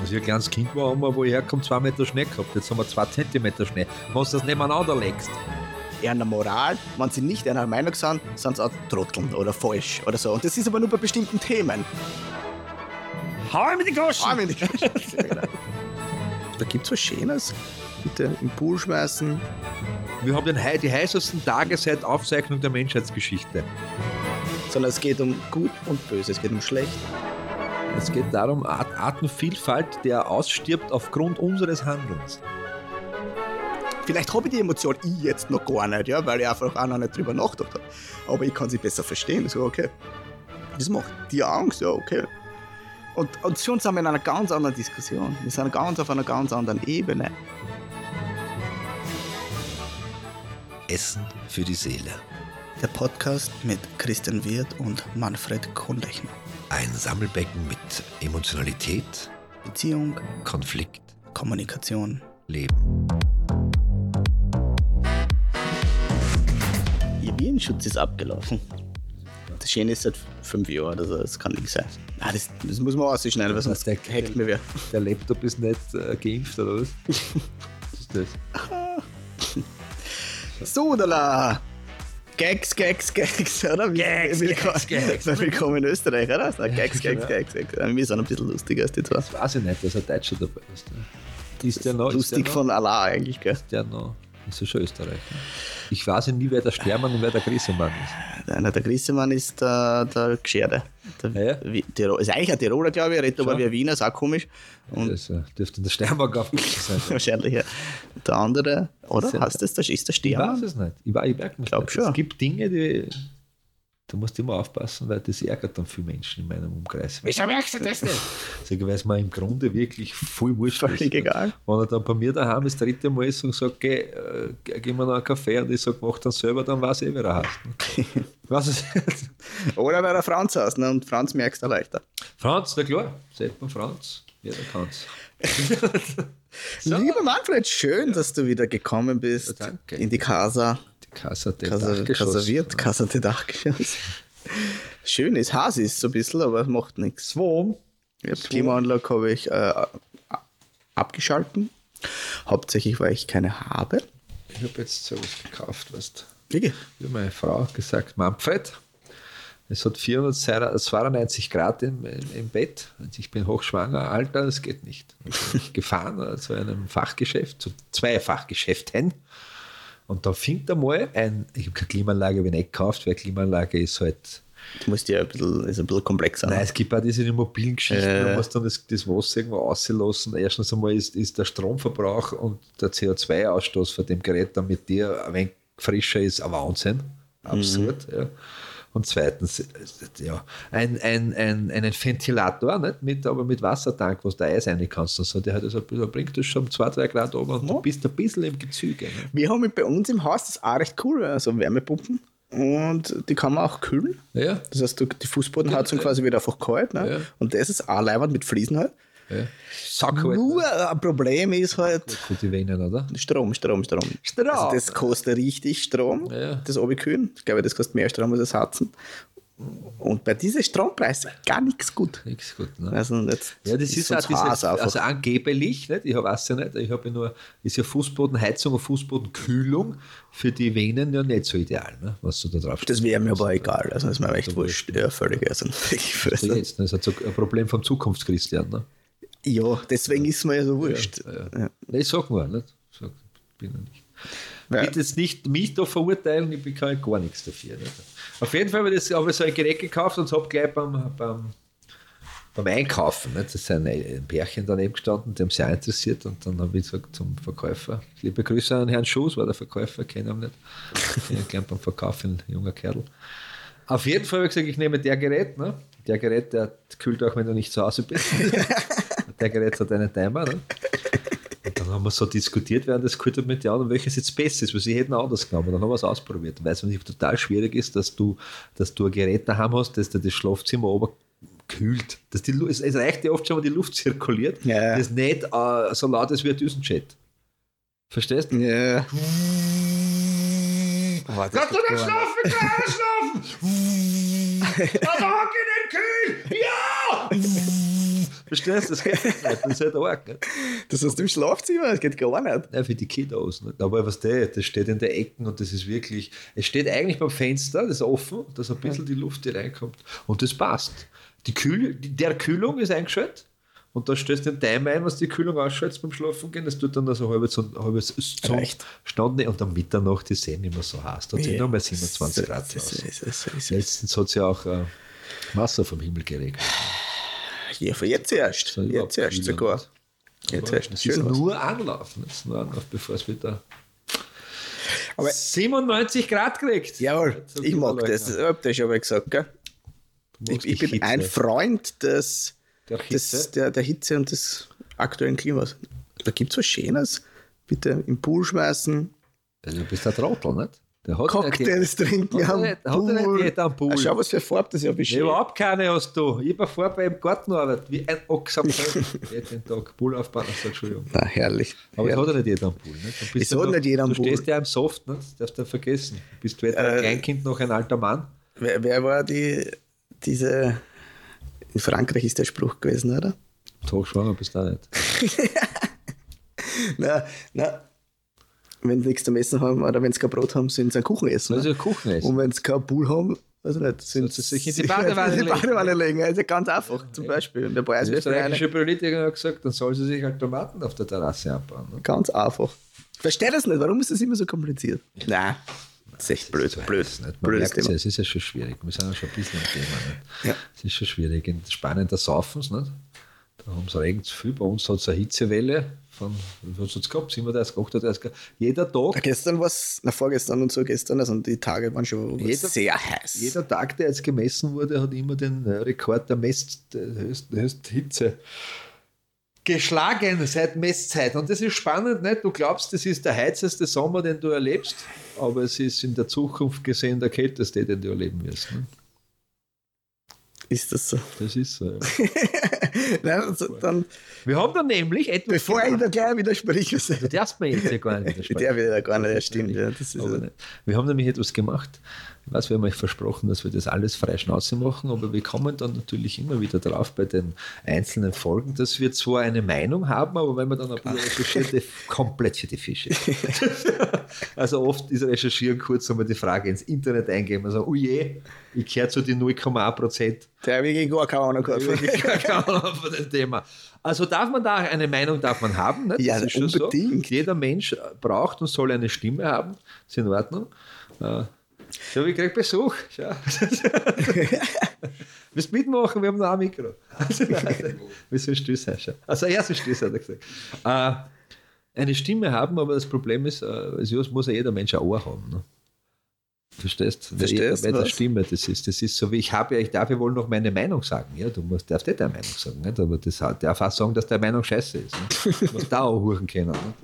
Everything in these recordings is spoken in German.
Als ich ein kleines Kind war, haben wir, wo ich herkomme, zwei Meter Schnee gehabt. Jetzt haben wir zwei Zentimeter Schnee. Wenn du das nebeneinander legst. Einer Moral, wenn sie nicht einer Meinung sind, sind sie auch Trotteln oder falsch oder so. Und das ist aber nur bei bestimmten Themen. Hau ihm in die Goschen! Ah, wenn die- da gibt es was Schönes. Bitte im Pool schmeißen. Wir haben den, die heißesten Tage seit Aufzeichnung der Menschheitsgeschichte. Sondern es geht um Gut und Böse, es geht um Schlecht. Es geht darum, Art Artenvielfalt, der ausstirbt aufgrund unseres Handelns. Vielleicht habe ich die Emotion ich jetzt noch gar nicht, ja, weil ich einfach auch noch nicht drüber nachgedacht habe. Aber ich kann sie besser verstehen. So, okay. Das macht dir Angst, ja, okay. Und, und schon sind wir in einer ganz anderen Diskussion. Wir sind ganz auf einer ganz anderen Ebene. Essen für die Seele. Der Podcast mit Christian Wirth und Manfred Kohnlechner. Ein Sammelbecken mit Emotionalität, Beziehung, Konflikt, Kommunikation. Leben. Ihr Virenschutz ist abgelaufen. Das Schöne ist seit fünf Jahren, also das kann nicht sein. Ah, das, das muss man ausschneiden, weil sonst der- hackt mir wer. Der Laptop ist nicht äh, geimpft, oder was? was ist das? Sodala! Gags, Gags, Gags, oder? Gags, willkommen, Gags, Gags. Willkommen in Österreich, oder? So, Gags, Gags, genau. Gags, Gags. Wir sind ein bisschen lustiger als die zwei. Das weiß ich nicht, dass ein Deutscher dabei ist. Ist der noch? ist Lustig der von Allah eigentlich, gell? Noch, der noch? Ist ja schon Österreich. Ne? Ich weiß ja nie, wer der Stermann und wer der Grissemann ist. Einer der Grissemann ist der, der Gescherde. Der, Ja. wie- Tirol, ist eigentlich ein Tiroler, glaube ich, er redet aber wie ein Wiener, ist auch komisch. Und Das äh, dürfte der Sternberg aufgekommen sein. wahrscheinlich, ja. Der andere, oder? Ist ja- Heißt das, das ist der Ich weiß Stern? es nicht. Ich, ich merke nicht. Glaub schon. Es gibt Dinge, die. Du musst immer aufpassen, weil das ärgert dann viele Menschen in meinem Umkreis. Wieso merkst du das nicht? Sag ich, weil es mir im Grunde wirklich voll wurscht Völlig ist. egal. Wenn er dann bei mir daheim das dritte Mal ist und sagt, geh, äh, geh mir noch einen Kaffee und ich sage, mach dann selber, dann weiß ich eh, wer er heißt. Was ist Oder bei der Franz hast, ne? und Franz merkst du leichter. Franz, na klar, sagt man Franz. Jeder kann's. Lieber Manfred, schön, dass du wieder gekommen bist. Ja, danke. In die Casa. Casa de Casa, Dachgeschoss. Casa wird, Casa de Dachgeschoss. Schön ist, Has ist so ein bisschen, aber macht nichts. Zwei. Ja, die Klimaanlage habe ich äh, abgeschalten. Hauptsächlich, weil ich keine habe. Ich habe jetzt sowas gekauft, weißt Wirklich? wie meine Frau gesagt, Manfred, es hat 492 Grad im, im, Bett und ich bin hochschwanger, Alter, das geht nicht. Und bin ich gefahren äh, zu einem Fachgeschäft, zu zwei Fachgeschäften und da findet einmal ein, ich habe keine Klimaanlage habe ich nicht gekauft, weil Klimaanlage ist halt, Du musst ja ein bisschen, ist ein bisschen komplexer. nein, es gibt auch diese immobilen Geschichten, Äh. da musst dann das, das Wasser irgendwo auslassen. Erstens einmal ist, ist der Stromverbrauch und der CO2-Ausstoß von dem Gerät dann mit dir ein wenig frischer ist, ein Wahnsinn. Absurd, ja. Und zweitens, ja, ein, ein, ein, einen Ventilator, nicht? Mit, aber mit Wassertank, was du Eis rein kannst und so, der hat das ein bisschen, bringt das schon 2, 3 Grad oben und du bist ein bisschen im Gezüge. Ne? Wir haben bei uns im Haus, das ist auch recht cool, also Wärmepumpen. Und die kann man auch kühlen. Ja, Das heißt, du, die Fußbodenheizung quasi wird einfach kalt. Ne? Ja. Und das ist auch leibend mit Fliesen halt. Ja. Sack halt. Nur ein Problem ist halt Für die Venen, oder? Strom, Strom, Strom. Strom. Also das kostet richtig Strom, Ja. das Abkühlen. Ich glaube, das kostet mehr Strom als das Heizen. Und bei diesen Strompreisen gar nichts gut. Nichts gut, ne? Also jetzt Ja, das ist, so auch das Haus diese, einfach. also angeblich, nicht? ich weiß ja nicht, ich habe ja nur, ist ja Fußbodenheizung und Fußbodenkühlung für die Venen ja nicht so ideal, ne? was du da drauf das wäre mir aber egal. Also das ist mir echt wurscht. Ja, völlig. Also, wurscht. jetzt, ne? Das ist halt so ein Problem vom Zukunftschristian. Ne? Ja, deswegen ist mir ja so wurscht. Ja, ja. Ja. Nee, ich sag nur, nicht? Sag, bin ja nicht. Ja. Bitte jetzt nicht mich da verurteilen, ich bekomme gar nichts dafür. Nicht? Auf jeden Fall habe ich, das, habe ich so ein Gerät gekauft und habe gleich beim, beim, beim Einkaufen, nicht? das ist ein, ein Pärchen daneben gestanden, die haben sich auch interessiert und dann habe ich gesagt zum Verkäufer, liebe Grüße an Herrn Schuss, war der Verkäufer, kenne ihn nicht, ich ihn gleich beim Verkaufen, ein junger Kerl. Auf jeden Fall habe ich gesagt, ich nehme der Gerät, ne? der Gerät, der kühlt auch, wenn du nicht zu Hause bist. der Gerät hat einen Timer. Ne? Und dann haben wir so diskutiert während des Kultur mit den anderen, welches jetzt besser ist, weil sie hätten anders genommen. Dann haben wir es ausprobiert. Weil es natürlich total schwierig ist, dass du, dass du ein Gerät daheim hast, das dir das Schlafzimmer oben kühlt. Dass die, es, es reicht ja oft schon, wenn die Luft zirkuliert, Ja. das nicht äh, so laut ist wie ein Düsenjet. Verstehst du? Ja. Oh, das Kannst du ist nicht schlafen? Klar, schlafen! Also hock in den Kühl! Ja! Verstehst du? Das geht nicht. Das ist halt arg. Nicht? Das heißt im Schlafzimmer, das geht gar nicht. Ja, für die Kiddos. Nicht? Aber was der, das steht in der Ecken und das ist wirklich, es steht eigentlich beim Fenster, das ist offen, dass ein bisschen die Luft hier reinkommt. Und das passt. Die Kühl, die, der Kühlung ist eingeschaltet. Und da stellst du den Timer ein, was die Kühlung ausschaltet beim Schlafen gehen. Das tut dann also halbe so halbes so Reicht. Stunde und am Mitternacht ist es eh nicht mehr so heiß. Da sind Ja. noch mal 27 Grad ist- Letztens hat es ja auch äh, Wasser vom Himmel geregnet. Von jetzt erst. Jetzt erst sogar. Jetzt erst. Es ist nur Anlauf. nicht? Es ist nur Anlauf, bevor es wieder Aber- 97 Grad kriegt. Jawohl, ich mag das. Das hab ich schon mal gesagt, gell? Ich, ich bin Hitze. ein Freund des, Der Hitze? des, der, der Hitze und des aktuellen Klimas. Da gibt es was Schönes. Bitte im Pool schmeißen, du bist ein Trottel, nicht? Der hat Cocktails trinken er am nicht- hat er nicht jeder am Pool? Ah, Schau, was für Farbe das ja Ja, beschreibt. überhaupt keine hast du. Ich war vorher beim Gartenarbeit, wie ein Ochs am Feld. jeden Tag Pool aufbauen. Also, Entschuldigung. Na, herrlich. Aber es herrlich. hat ja nicht jeder am Pool. Nicht? Bist Es du hat noch- nicht jeder am Du Pool. stehst ja im Soft, nicht? das darfst du nicht vergessen. Bist du weder ein Äh, Kleinkind noch ein alter Mann? Wer, wer war die, diese. In Frankreich ist der Spruch gewesen, oder? Hochschwanger bist du auch nicht. Na, na. Wenn sie nichts zum Essen haben oder wenn sie kein Brot haben, sind sie einen Kuchen essen. Also ne? Kuchen essen. Und wenn sie keinen Pool haben, also nicht, sind sie sich in die Badewanne in die legen. Badewanne legen. Also ganz einfach, zum Beispiel. Und der österreichische Politiker hat gesagt, dann soll sie sich halt Tomaten auf der Terrasse abbauen. Ne? ganz einfach. Verstehe das nicht, warum ist das immer so kompliziert? Nein, das ist echt blöd, So blöd, nicht? Man blödes merkt ja, Thema. es ist ja schon schwierig. Wir sind ja schon ein bisschen am Thema. Nicht? Ja. Es ist schon schwierig. In Spanien, da saufen sie nicht. Da haben sie regnet zu viel. Bei uns hat es eine Hitzewelle von, was hat es gehabt? 37, 38 Grad. Jeder Tag, Gestern war es, na vorgestern und so gestern, also die Tage waren schon Jeder- sehr heiß. jeder Tag, der jetzt gemessen wurde, hat immer den äh, Rekord der, Mess, der höchsten, höchsten Hitze geschlagen seit Messzeit. Und das ist spannend, nicht? Du glaubst, das ist der heizeste Sommer, den du erlebst, aber es ist in der Zukunft gesehen der kälteste, den du erleben wirst. Ne? Ist das so? Das ist so. Ja. Nein, also dann, Wir haben da nämlich etwas. bevor ich da gleich widerspreche, Du darfst mir jetzt ja gar nicht widersprechen. der will ja gar nicht, ja, stimmt. Ja, das ist ja. Wir haben nämlich etwas gemacht. Ich weiß, wir haben euch versprochen, dass wir das alles frei Schnauze machen, aber wir kommen dann natürlich immer wieder drauf bei den einzelnen Folgen, dass wir zwar eine Meinung haben, aber wenn man dann ein bisschen recherchiert, die- komplett für die Fische. also oft ist Recherchieren kurz einmal die Frage ins Internet eingeben und sagen, oh je, ich gehöre zu den 0,1 Prozent Der habe ich gar keine Ahnung gehabt. von dem Thema. Also darf man da eine Meinung darf man haben, nicht? Ja, Das ist schon unbedingt. So. Jeder Mensch braucht und soll eine Stimme haben. Ist in Ordnung. Schau, ich krieg Besuch. Schau. Willst du mitmachen? Wir haben noch ein Mikro. Wir sind Stößer. schau. Also er ist Stößer, hat er gesagt. Äh, eine Stimme haben, aber das Problem ist, äh, es muss ja jeder Mensch ein Ohr haben. Ne? Verstehst? Weil Verstehst, jeder- was? Stimme, das ist, das ist so wie ich habe ja, ich darf ja wohl noch meine Meinung sagen. Ja, du musst, darfst nicht deine Meinung sagen, nicht? aber das darf auch sagen, dass deine Meinung scheiße ist. Ne? Du musst da auch huren können. Ne?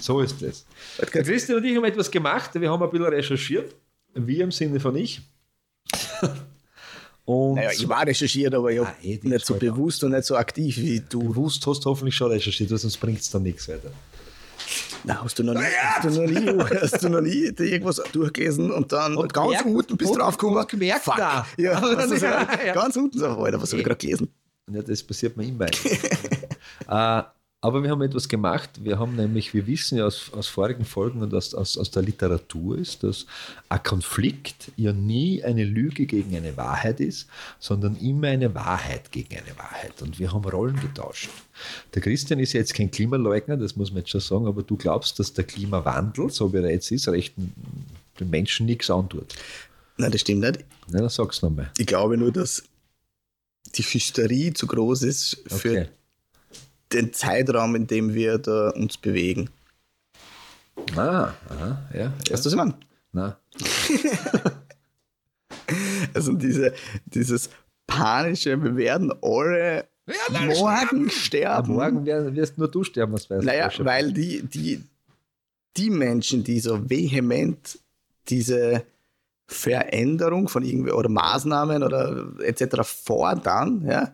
So ist das. Christian und ich haben etwas gemacht, wir haben ein bisschen recherchiert. Wir im Sinne von ich. Und Naja, ich war recherchiert, aber ich Ah, eh, nicht so bewusst und nicht so aktiv wie du. bewusst hast du hoffentlich schon recherchiert, weil sonst bringt es dann nichts weiter. Na, hast du noch nie, hast du noch nie, hast du noch nie irgendwas durchgelesen und dann Und ganz gemerkt- unten bist du und- drauf gekommen. und gemerkt Fuck. da. Ja, hast ja, ja. ganz unten so, Alter, was habe ich gerade gelesen? Ja, das passiert mir immer. äh, aber wir haben etwas gemacht. Wir haben nämlich, wir wissen ja aus, aus vorigen Folgen und aus, aus, aus der Literatur ist, dass ein Konflikt ja nie eine Lüge gegen eine Wahrheit ist, sondern immer eine Wahrheit gegen eine Wahrheit. Und wir haben Rollen getauscht. Der Christian ist ja jetzt kein Klimaleugner, das muss man jetzt schon sagen, aber du glaubst, dass der Klimawandel, so wie er jetzt ist, recht den Menschen nichts antut. Nein, das stimmt nicht. Na, dann sag's nochmal. Ich glaube nur, dass die Hysterie zu groß ist für Okay. Den Zeitraum, in dem wir da uns bewegen. Ah, aha, ja. ja. Weißt du, was ich meine? Na, Also diese, dieses panische, wir werden alle morgen sterben. morgen wer- wirst nur du sterben, was weißt Naja, du. weil die, die, die Menschen, die so vehement diese Veränderung von irgendwie oder Maßnahmen oder etc. fordern, ja,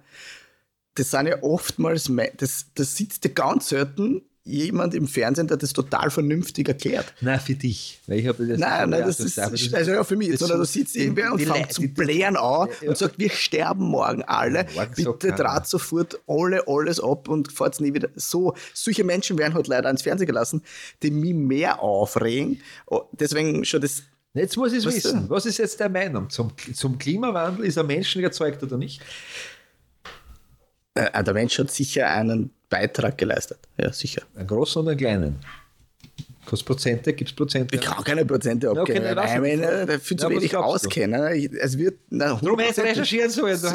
das sind ja oftmals, das, das sitzt ja ganz selten jemand im Fernsehen, der das total vernünftig erklärt. Nein, für dich. Weil ich habe das Nein, nein, das Ja, ist, das- also ja, für mich, das sondern da so- sitzt irgendwer und fängt Leute, zu die- blären an Ja. und sagt, wir sterben morgen alle, Morgen bitte keiner. draht sofort alle alles ab und fahrt nie wieder. So, solche Menschen werden halt leider ins Fernsehen gelassen, die mich mehr aufregen. Oh, Deswegen schon das, Jetzt muss ich es wissen. denn? Was ist jetzt der Meinung? Zum, zum Klimawandel ist ein Menschen erzeugt oder nicht? Äh, der Mensch hat sicher einen Beitrag geleistet. Ja, sicher. Einen großen und einen kleinen. Kostet Prozente? Gibt es Prozente? Ich kann keine Prozente okay, abgeben, nein, weil lass ich mich nicht- viel zu wenig auskennen. Es wird, na, du 100%. recherchieren sollen. Du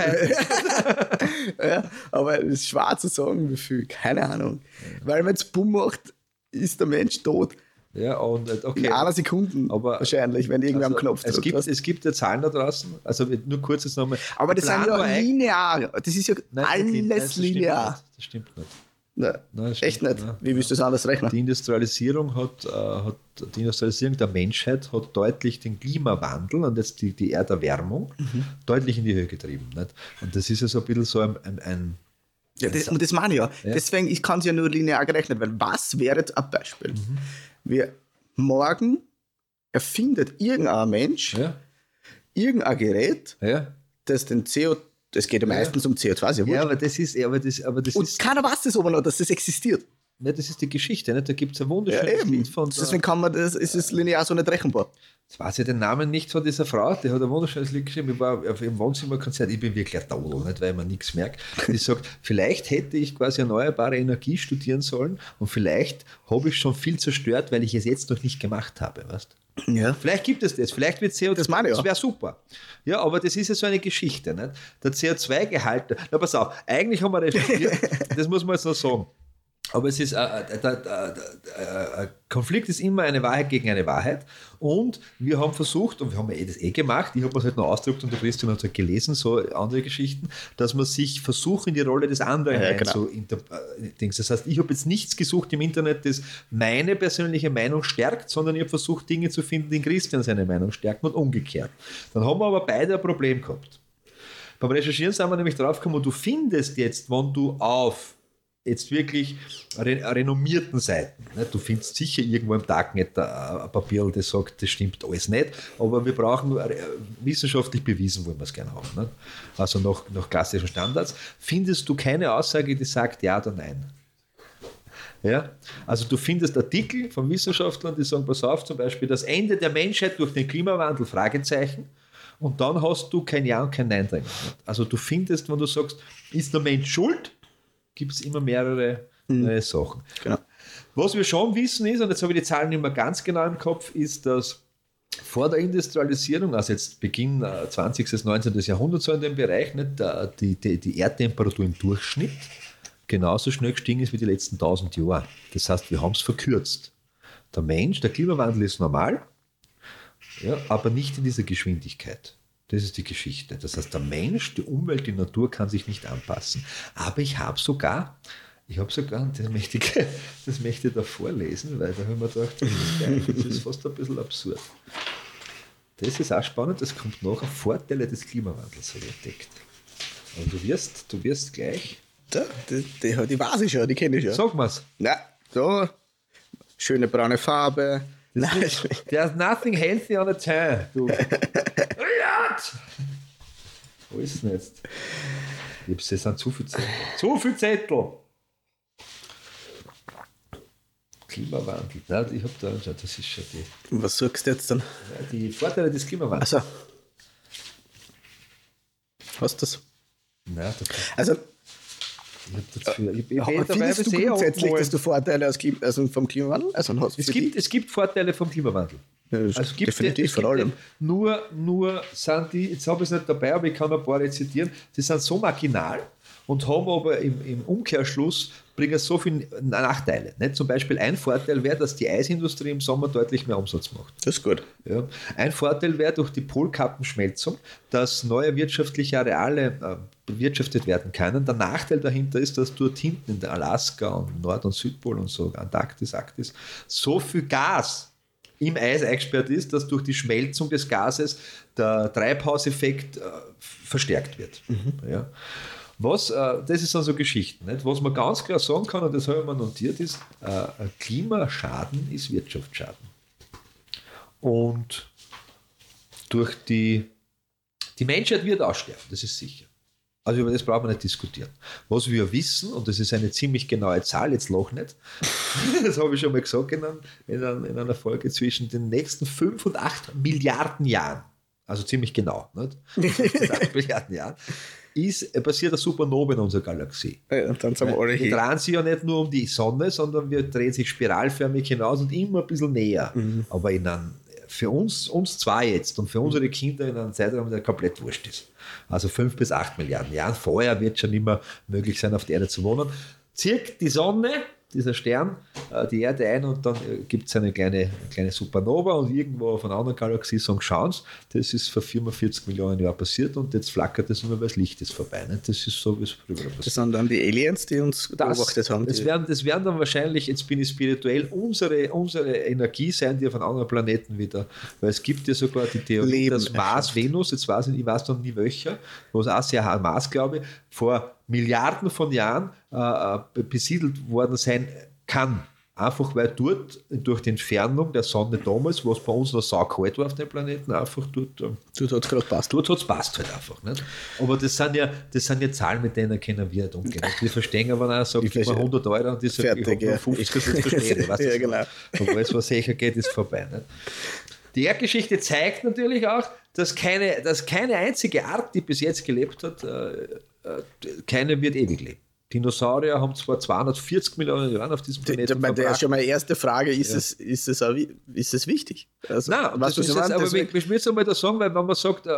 ja, aber es ist schwer zu sagen, wie viel. Keine Ahnung. Weil wenn es Bumm macht, ist der Mensch tot. Ja, und äh, In okay. einer Sekunde Aber- wahrscheinlich, wenn irgendwer am Also, Knopf es drückt. gibt, was. es gibt ja Zahlen da draußen, also nur kurz jetzt nochmal. aber das sind ja linear. Das ist ja Nein, stimmt- nein, alles das stimmt linear. nicht. Das stimmt nicht. Nein, Nein, echt stimmt nicht. nicht. Wie willst du das anders rechnen? Die Industrialisierung hat, äh, hat die Industrialisierung der Menschheit hat deutlich den Klimawandel und jetzt die, die Erderwärmung Mhm. deutlich in die Höhe getrieben. Nicht? Und das ist ja so ein bisschen so ein, ein, ein Ja, das, und das meine ich ja. Ja. Deswegen, ich kann es ja nur linear gerechnet, weil was wäre jetzt ein Beispiel? Mhm. Wir morgen erfindet irgendein Mensch ja, irgendein Gerät, ja, das den CO, das geht ja meistens um CO2, ist ja aber das ist, aber das, aber das Und ist, keiner weiß das aber noch, dass das existiert. Ja, das ist die Geschichte. Nicht? Da gibt es ein Ja, wunderschönes eben. Lied von Deswegen kann man das, ist es linear so nicht rechenbar. Jetzt weiß ich den Namen nicht von dieser Frau, die hat ein wunderschönes Lied geschrieben. Ich war auf ihrem Wohnzimmerkonzert, ich bin wirklich ein Taudel, nicht, weil man nichts merkt. Die sagt, vielleicht hätte ich quasi erneuerbare Energie studieren sollen und vielleicht habe ich schon viel zerstört, weil ich es jetzt noch nicht gemacht habe. Weißt? Ja. Vielleicht gibt es das, vielleicht wird CO2, Das meine ich ja. das wäre super. Ja, aber das ist ja so eine Geschichte. Nicht? Der CO2-Gehalt, na pass auf, eigentlich haben wir recherchiert, das muss man jetzt noch sagen. Aber es ist, äh, äh, der, äh, Konflikt ist immer eine Wahrheit gegen eine Wahrheit. Und wir haben versucht, und wir haben ja eh das eh gemacht, ich habe es halt noch ausgedruckt und der Christian hat es halt gelesen, so andere Geschichten, dass man sich versucht, in die Rolle des anderen Ja, genau. äh, Dings. Das heißt, ich habe jetzt nichts gesucht im Internet, das meine persönliche Meinung stärkt, sondern ich habe versucht, Dinge zu finden, die Christian seine Meinung stärken und umgekehrt. Dann haben wir aber beide ein Problem gehabt. Beim Recherchieren sind wir nämlich draufgekommen, du findest jetzt, wenn du auf jetzt wirklich re renommierten Seiten, ne, du findest sicher irgendwo im Darknet ein ein Papier, das sagt, das stimmt alles nicht, aber wir brauchen äh, wissenschaftlich bewiesen, wollen wir es gerne haben. Ne? Also nach, nach klassischen Standards, findest du keine Aussage, die sagt ja oder nein. Ja? Also du findest Artikel von Wissenschaftlern, die sagen, pass auf, zum Beispiel das Ende der Menschheit durch den Klimawandel, Fragezeichen. Und dann hast du kein Ja und kein Nein drin. Also du findest, wenn du sagst, ist der Mensch schuld, gibt es immer mehrere äh, Sachen. Genau. Was wir schon wissen ist, und jetzt habe ich die Zahlen nicht mehr ganz genau im Kopf, ist, dass vor der Industrialisierung, also jetzt Beginn äh, 20. bis 19. Jahrhunderts so in dem Bereich, nicht, der- die, die, die Erdtemperatur im Durchschnitt genauso schnell gestiegen ist wie die letzten 1000 Jahre. Das heißt, wir haben es verkürzt. Der Mensch, der Klimawandel ist normal, ja, aber nicht in dieser Geschwindigkeit. Das ist die Geschichte. Das heißt, der Mensch, die Umwelt, die Natur kann sich nicht anpassen. Aber ich habe sogar, ich habe sogar, das möchte ich, das möchte ich da vorlesen, weil da haben wir gedacht, das ist, geil, das ist fast ein bisschen absurd. Das ist auch spannend, das kommt nachher. Vorteile des Klimawandels habe ich entdeckt. Und du wirst, du wirst gleich, Da, die, die, die weiß ich schon, die kenne ich schon. sag mal's, Na, so, schöne braune Farbe. Nein, There's nothing healthy on a tan. Du. Riad! Wo ist denn jetzt? Ich hab's, das sind zu viele Zettel. Zu viele Zettel! Klimawandel. Nein, ich hab da, schau, das ist schon die, was suchst du jetzt dann? die Vorteile des Klimawandels. Also, hast du das? Nein, das, Also, ich hab das für, ich, ich, aber findest du sehr grundsätzlich, dass du Vorteile aus, Klim- also vom Klimawandel also hast es gibt, es gibt Vorteile vom Klimawandel. Ja, das Also es gibt definitiv, es vor allem. Nur, nur sind die, jetzt habe ich es nicht dabei, aber ich kann ein paar rezitieren, die sind so marginal und haben aber im, im Umkehrschluss bringen so viele Nachteile. Nicht? Zum Beispiel ein Vorteil wäre, dass die Eisindustrie im Sommer deutlich mehr Umsatz macht. Das ist gut. Ja. Ein Vorteil wäre durch die Polkappenschmelzung, dass neue wirtschaftliche Areale äh, bewirtschaftet werden können. Der Nachteil dahinter ist, dass dort hinten in Alaska und Nord- und Südpol und so, Antarktis, Arktis, so viel Gas im Eis eingesperrt ist, dass durch die Schmelzung des Gases der Treibhauseffekt äh, verstärkt wird. Ja. Was, äh, das ist dann so Geschichten. Nicht? Was man ganz klar sagen kann, und das habe ich mir notiert, ist, äh, Klimaschaden ist Wirtschaftsschaden. Und durch die, die Menschheit wird aussterben, das ist sicher. Also über das brauchen wir nicht diskutieren. Was wir wissen, und das ist eine ziemlich genaue Zahl, jetzt lach nicht, das habe ich schon mal gesagt in, in, in einer Folge, zwischen den nächsten 5 und 8 Milliarden Jahren, also ziemlich genau, nicht? 8 Milliarden Jahren, ist, äh, passiert eine Supernova in unserer Galaxie. Ja, und dann sind wir alle Wir drehen sich ja nicht nur um die Sonne, sondern wir drehen sich spiralförmig hinaus und immer ein bisschen näher. Mhm. Aber in einem, für uns, uns zwei jetzt und für unsere Kinder in einem Zeitraum, der komplett wurscht ist. Also fünf bis acht Milliarden Jahren. Vorher wird schon immer möglich sein, auf der Erde zu wohnen. Zirkt die Sonne, dieser Stern, äh, die Erde ein und dann gibt es eine kleine, kleine Supernova und irgendwo auf einer anderen Galaxie sagen, schauen Sie, das ist vor 44 Millionen Jahren passiert und jetzt flackert das nur, weil das Licht ist vorbei. Nicht? Das ist so, wie es früher passiert Das sind dann die Aliens, die uns beobachtet haben. das, werden, das werden dann wahrscheinlich, jetzt bin ich spirituell, unsere, unsere Energie sein, die von anderen Planeten wieder, weil es gibt ja sogar die Theorie, Leben dass Mars, Venus, jetzt weiß ich, ich weiß noch nie welcher, wo es auch sehr Mars, glaube ich, vor Milliarden von Jahren äh, äh, besiedelt worden sein kann. Einfach weil dort durch die Entfernung der Sonne damals, was bei uns noch saukalt war auf dem Planeten, einfach dort ähm, Du hast gerade passt. Dort hat es passt halt einfach. Nicht? Aber das sind, ja, das sind ja Zahlen, mit denen können wir nicht umgehen. Und wir verstehen aber, einer sagt, Ich gib mir verstehe. 100 Euro und die sagt, Fertig, ich habe ja. nur 50, das verstehe ich. Ja, genau. Und alles, was sicher geht, ist vorbei. Nicht? Die Erdgeschichte zeigt natürlich auch, dass keine, dass keine einzige Art, die bis jetzt gelebt hat, äh, äh, keine wird ewig leben. Dinosaurier haben zwar 240 Millionen Jahre auf diesem Die- Planeten die- Das ist schon meine erste Frage. Ist, es, ist, es, auch, ist es wichtig? Also, Nein, weißt das was ist jetzt, aber Deswegen- ich, will es einmal da sagen, weil wenn man sagt, äh,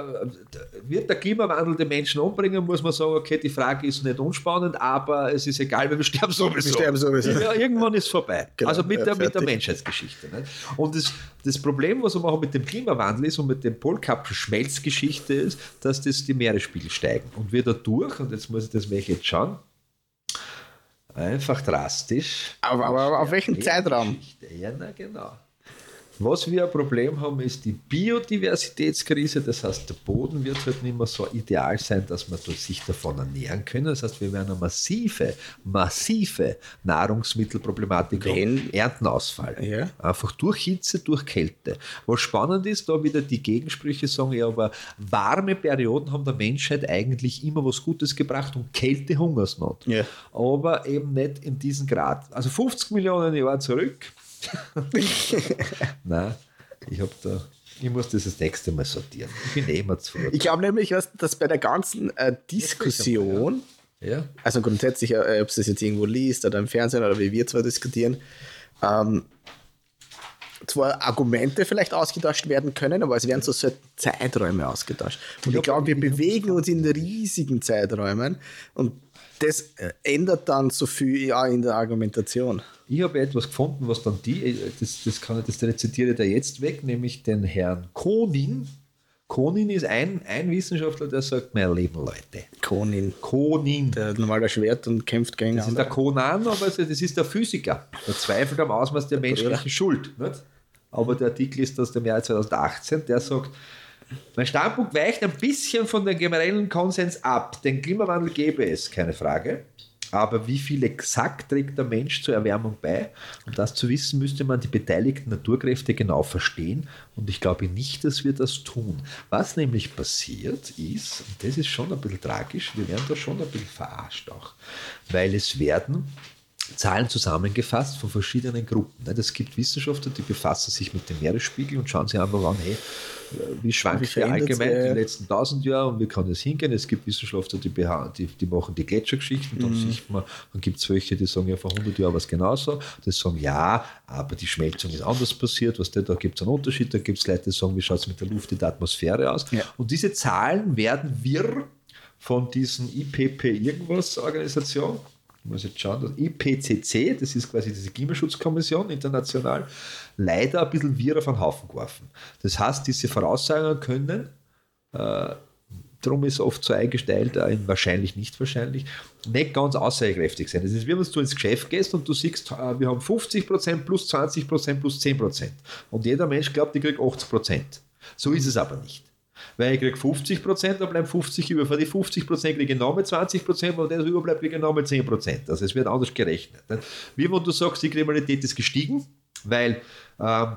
wird der Klimawandel die Menschen umbringen, muss man sagen, okay, die Frage ist nicht unspannend, aber es ist egal, weil wir sterben sowieso. Wir sterben sowieso. Ja, irgendwann ist es vorbei. Genau, also mit, ja, der, mit der. Menschheitsgeschichte. Nicht? Und das, das Problem, was wir machen mit dem Klimawandel ist und mit dem Polkappen-Schmelzgeschichte ist, dass das die Meeresspiegel steigen. Und wir dadurch, und jetzt muss ich das welche jetzt schauen, einfach drastisch. Aber, aber auf welchen Zeitraum? Geschichte. Ja, na genau. Was wir ein Problem haben, ist die Biodiversitätskrise. Das heißt, der Boden wird halt nicht mehr so ideal sein, dass wir dort sich davon ernähren können. Das heißt, wir werden eine massive, massive Nahrungsmittelproblematik haben. Wenn- Erntenausfall. Ja. Einfach durch Hitze, durch Kälte. Was spannend ist, da wieder die Gegensprüche sagen, ja, aber warme Perioden haben der Menschheit eigentlich immer was Gutes gebracht und Kälte Hungersnot. Ja. Aber eben nicht in diesem Grad. Also 50 Millionen Jahre zurück. Nein, ich habe da. Ich muss das das nächste Mal sortieren. Ich bin eh immer zu Ich glaube nämlich, dass, bei der ganzen äh, Diskussion, Ja? also grundsätzlich, äh, ob es das jetzt irgendwo liest oder im Fernsehen oder wie wir zwar diskutieren, ähm, zwar Argumente vielleicht ausgetauscht werden können, aber es werden so selten Zeiträume ausgetauscht. Und ich glaube, wir bewegen uns in riesigen Zeiträumen und das äh, ändert dann so viel ja, in der Argumentation. Ich habe etwas gefunden, was dann die, das, das kann ich, das rezitiere da jetzt weg, nämlich den Herrn Konin. Konin ist ein, ein Wissenschaftler, der sagt, mein Leben, Leute. Konin. Konin. Der hat normal das Schwert und kämpft gegen Das ist der. Konan, aber das ist der Physiker. Der zweifelt am Ausmaß der menschlichen Schuld. Nicht? Aber der Artikel ist aus dem Jahr 2018, der sagt, mein Standpunkt weicht ein bisschen von dem generellen Konsens ab. Den Klimawandel gäbe es, keine Frage. Aber wie viel exakt trägt der Mensch zur Erwärmung bei? Um das zu wissen, müsste man die beteiligten Naturkräfte genau verstehen. Und ich glaube nicht, dass wir das tun. Was nämlich passiert ist, und das ist schon ein bisschen tragisch, wir werden da schon ein bisschen verarscht auch, weil es werden Zahlen zusammengefasst von verschiedenen Gruppen. ne? Es gibt Wissenschaftler, die befassen sich mit dem Meeresspiegel und schauen sich einfach an, hey, wie Wie schwankt der allgemein ja. die letzten tausend Jahre und wie kann das hingehen? Es gibt Wissenschaftler, die, die, die machen die Gletschergeschichten, dann Mhm. man, dann gibt es welche, die sagen ja vor 100 Jahren was genauso, die sagen ja, aber die Schmelzung ist anders passiert, was da gibt es einen Unterschied, da gibt es Leute, die sagen, wie schaut es mit der Luft in der Atmosphäre aus? Ja. Und diese Zahlen werden wirr von diesen IPP irgendwas Organisation, ich muss jetzt schauen, das IPCC, das ist quasi diese Klimaschutzkommission international, leider ein bisschen wirr auf den Haufen geworfen. Das heißt, diese Voraussagen können, äh, darum ist oft so eingestellt, äh, in wahrscheinlich, nicht wahrscheinlich, nicht ganz aussagekräftig sein. Das ist, wie wenn du ins Geschäft gehst und du siehst, äh, wir haben 50% plus 20% plus 10%. Und jeder Mensch glaubt, ich kriege 80%. So ist es aber nicht. Weil ich kriege 50%, dann bleiben 50 über. Für die 50% kriege ich nochmal 20%, und das überbleibt, kriege ich nochmal 10%. Also es wird anders gerechnet. Wie wenn du sagst, die Kriminalität ist gestiegen, weil ähm,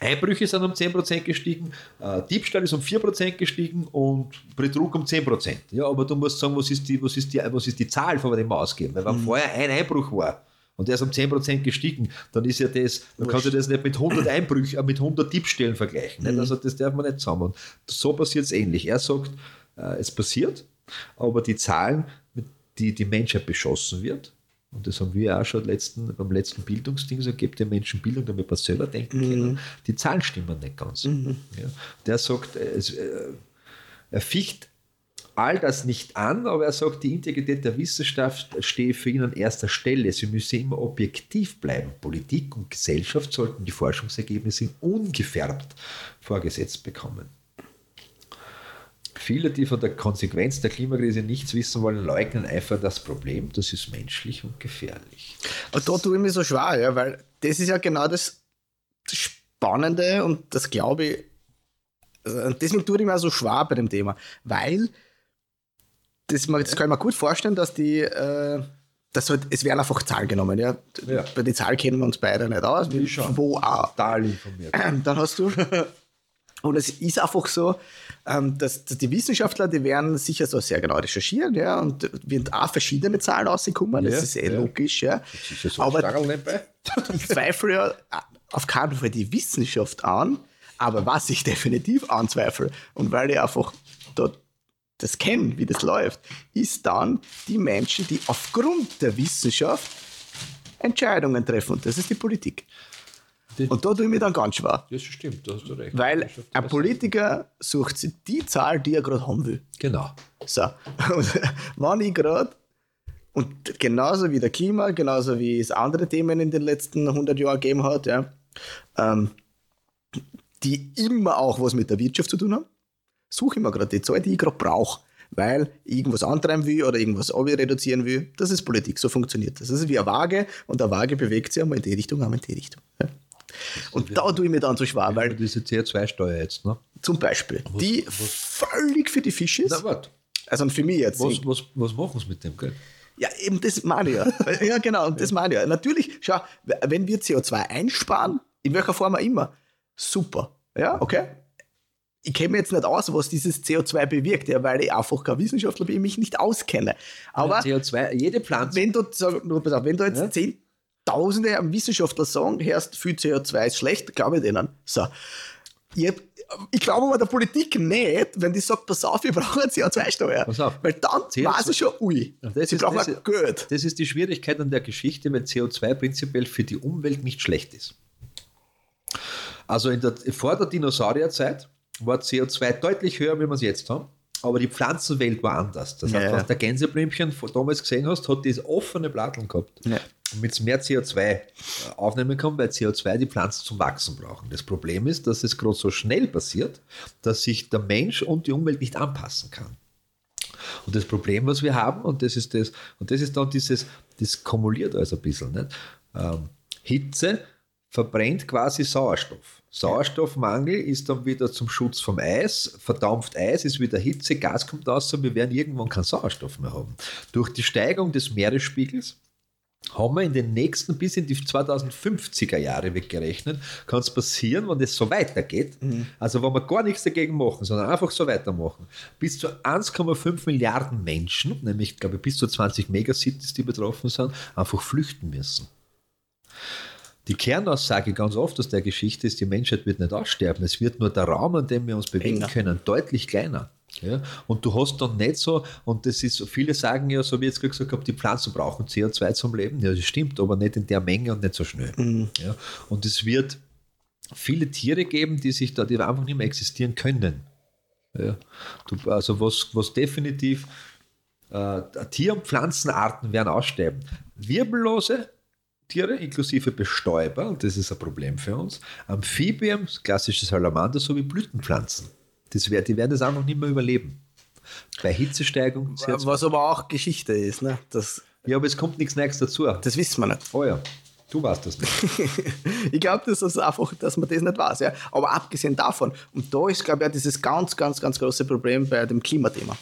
Einbrüche sind um 10% gestiegen, äh, Diebstahl ist um 4% gestiegen und Betrug um 10%. Ja, aber du musst sagen, was ist die, was ist die, was ist die Zahl, von der wir ausgeben? Weil wenn Mhm. vorher ein Einbruch war, und der ist um 10% gestiegen, dann ist ja das, man kann sich das nicht mit 100 Einbrüchen, äh, mit 100 Diebstählen vergleichen. Mhm. Nicht? Also das darf man nicht zusammen. Und so passiert es ähnlich. Er sagt, äh, es passiert, aber die Zahlen, mit die die Menschheit beschossen wird, und das haben wir auch schon letzten, beim letzten Bildungsding gesagt, gebt den Menschen Bildung, damit man selber denken können. Die Zahlen stimmen nicht ganz. Ja. Der sagt, äh, es, äh, er ficht all das nicht an, aber er sagt, die Integrität der Wissenschaft stehe für ihn an erster Stelle. Sie müsse immer objektiv bleiben. Politik und Gesellschaft sollten die Forschungsergebnisse ungefärbt vorgesetzt bekommen. Viele, die von der Konsequenz der Klimakrise nichts wissen wollen, leugnen einfach das Problem. Das ist menschlich und gefährlich. Und da tue ich mir so schwer, ja, weil das ist ja genau das Spannende und das glaube ich, also deswegen tue ich mir so schwer bei dem Thema, weil das, das kann ich mir gut vorstellen, dass die, äh, das halt, es werden einfach Zahlen genommen, ja. Ja. Bei den Zahlen kennen wir uns beide nicht aus, Ich schon. wo auch. Total informiert. Dann hast du. Und es ist einfach so, ähm, dass, dass die Wissenschaftler, die werden sicher so sehr genau recherchieren, ja, und werden auch verschiedene Zahlen rauskommen, Ja, das ist eh ja. logisch, ja. Sicher so Aber ich zweifle ja auf keinen Fall die Wissenschaft an, aber was ich definitiv anzweifle und weil ich einfach dort das kenne, wie das läuft, ist dann die Menschen, die aufgrund der Wissenschaft Entscheidungen treffen. Und das ist die Politik. Die- Und da tue ich mir dann ganz schwer. Das stimmt, da hast du recht. Weil ein Politiker sucht sich die Zahl, die er gerade haben will. Genau. So. Und wenn ich gerade, und genauso wie der Klima, genauso wie es andere Themen in den letzten 100 Jahren gegeben hat, ja, ähm, die immer auch was mit der Wirtschaft zu tun haben, suche ich mir gerade die Zahl, die ich gerade brauche. Weil ich irgendwas antreiben will oder irgendwas reduzieren will. Das ist Politik, so funktioniert das. Das ist wie eine Waage und eine Waage bewegt sich einmal in die Richtung, einmal in die Richtung. Ja. Und da tue ich mir dann so schwer, weil Diese CO2-Steuer jetzt, ne? zum Beispiel, die völlig für die Fische ist. Na, warte. Also für mich jetzt. Was, was, was machen sie mit dem Geld? Ja, eben das meine ich ja. ja, genau, und das meine ich ja. Natürlich, schau, wenn wir CO2 einsparen, in welcher Form auch immer, super. Ja, okay. Ich kenne mir jetzt nicht aus, was dieses CO2 bewirkt, ja, weil ich einfach kein Wissenschaftler bin, mich nicht auskenne. Aber CO2, jede Pflanze. wenn du, sag, nur pass auf, wenn du jetzt Zehntausende Wissenschaftler sagen, hörst, viel CO2 ist schlecht, glaube ich denen. So. Ich, ich glaube aber der Politik nicht, wenn die sagt, pass auf, wir brauchen eine CO2-Steuer. Pass auf. Weil dann CO2 weiß ich schon, ui, das ist- brauchen das Geld. Das ist die Schwierigkeit an der Geschichte, weil CO2 prinzipiell für die Umwelt nicht schlecht ist. Also in der, vor der Dinosaurierzeit war CO2 deutlich höher, wie wir es jetzt haben. Aber die Pflanzenwelt war anders. Das heißt, ja. was der Gänseblümchen von damals gesehen hast, hat das offene Platteln gehabt. Ja. Damit es mehr CO2 aufnehmen kann, weil CO2 die Pflanzen zum Wachsen brauchen. Das Problem ist, dass es gerade so schnell passiert, dass sich der Mensch und die Umwelt nicht anpassen kann. Und das Problem, was wir haben, und das ist das, und das ist dann dieses, das kumuliert also ein bisschen. Nicht? Ähm, Hitze verbrennt quasi Sauerstoff. Sauerstoffmangel ist dann wieder zum Schutz vom Eis, verdampft Eis, ist wieder Hitze, Gas kommt raus und wir werden irgendwann keinen Sauerstoff mehr haben. Durch die Steigung des Meeresspiegels haben wir in den nächsten bis in die 2050er Jahre weggerechnet, kann es passieren, wenn das so weitergeht, also wenn wir gar nichts dagegen machen, sondern einfach so weitermachen, bis zu 1,5 Milliarden Menschen, nämlich glaube ich bis zu 20 Megacities, die betroffen sind, einfach flüchten müssen. Die Kernaussage ganz oft aus der Geschichte ist, die Menschheit wird nicht aussterben. Es wird nur der Raum, an dem wir uns bewegen Enger. können, deutlich kleiner. Ja? Und du hast dann nicht so, und das ist, viele sagen ja, so wie ich jetzt gesagt habe, die Pflanzen brauchen CO2 zum Leben. Ja, das stimmt, aber nicht in der Menge und nicht so schnell. Ja? Und es wird viele Tiere geben, die sich da, die einfach nicht mehr existieren können. Ja. Du, also was, was definitiv äh, Tier- und Pflanzenarten werden aussterben. Wirbellose Tiere, inklusive Bestäuber, und das ist ein Problem für uns, Amphibien, klassische Salamander, sowie Blütenpflanzen. Das wär, die werden das auch noch nicht mehr überleben. Bei Hitzesteigung. CO2. Was aber auch Geschichte ist, ne? Das, Ja, aber es kommt nichts Neues dazu. das wissen wir nicht. Oh ja. Du weißt das nicht. ich glaube, das ist einfach, dass man das nicht weiß. Ja. Aber abgesehen davon, und da ist, glaube ich, dieses ganz, ganz, ganz große Problem bei dem Klimathema.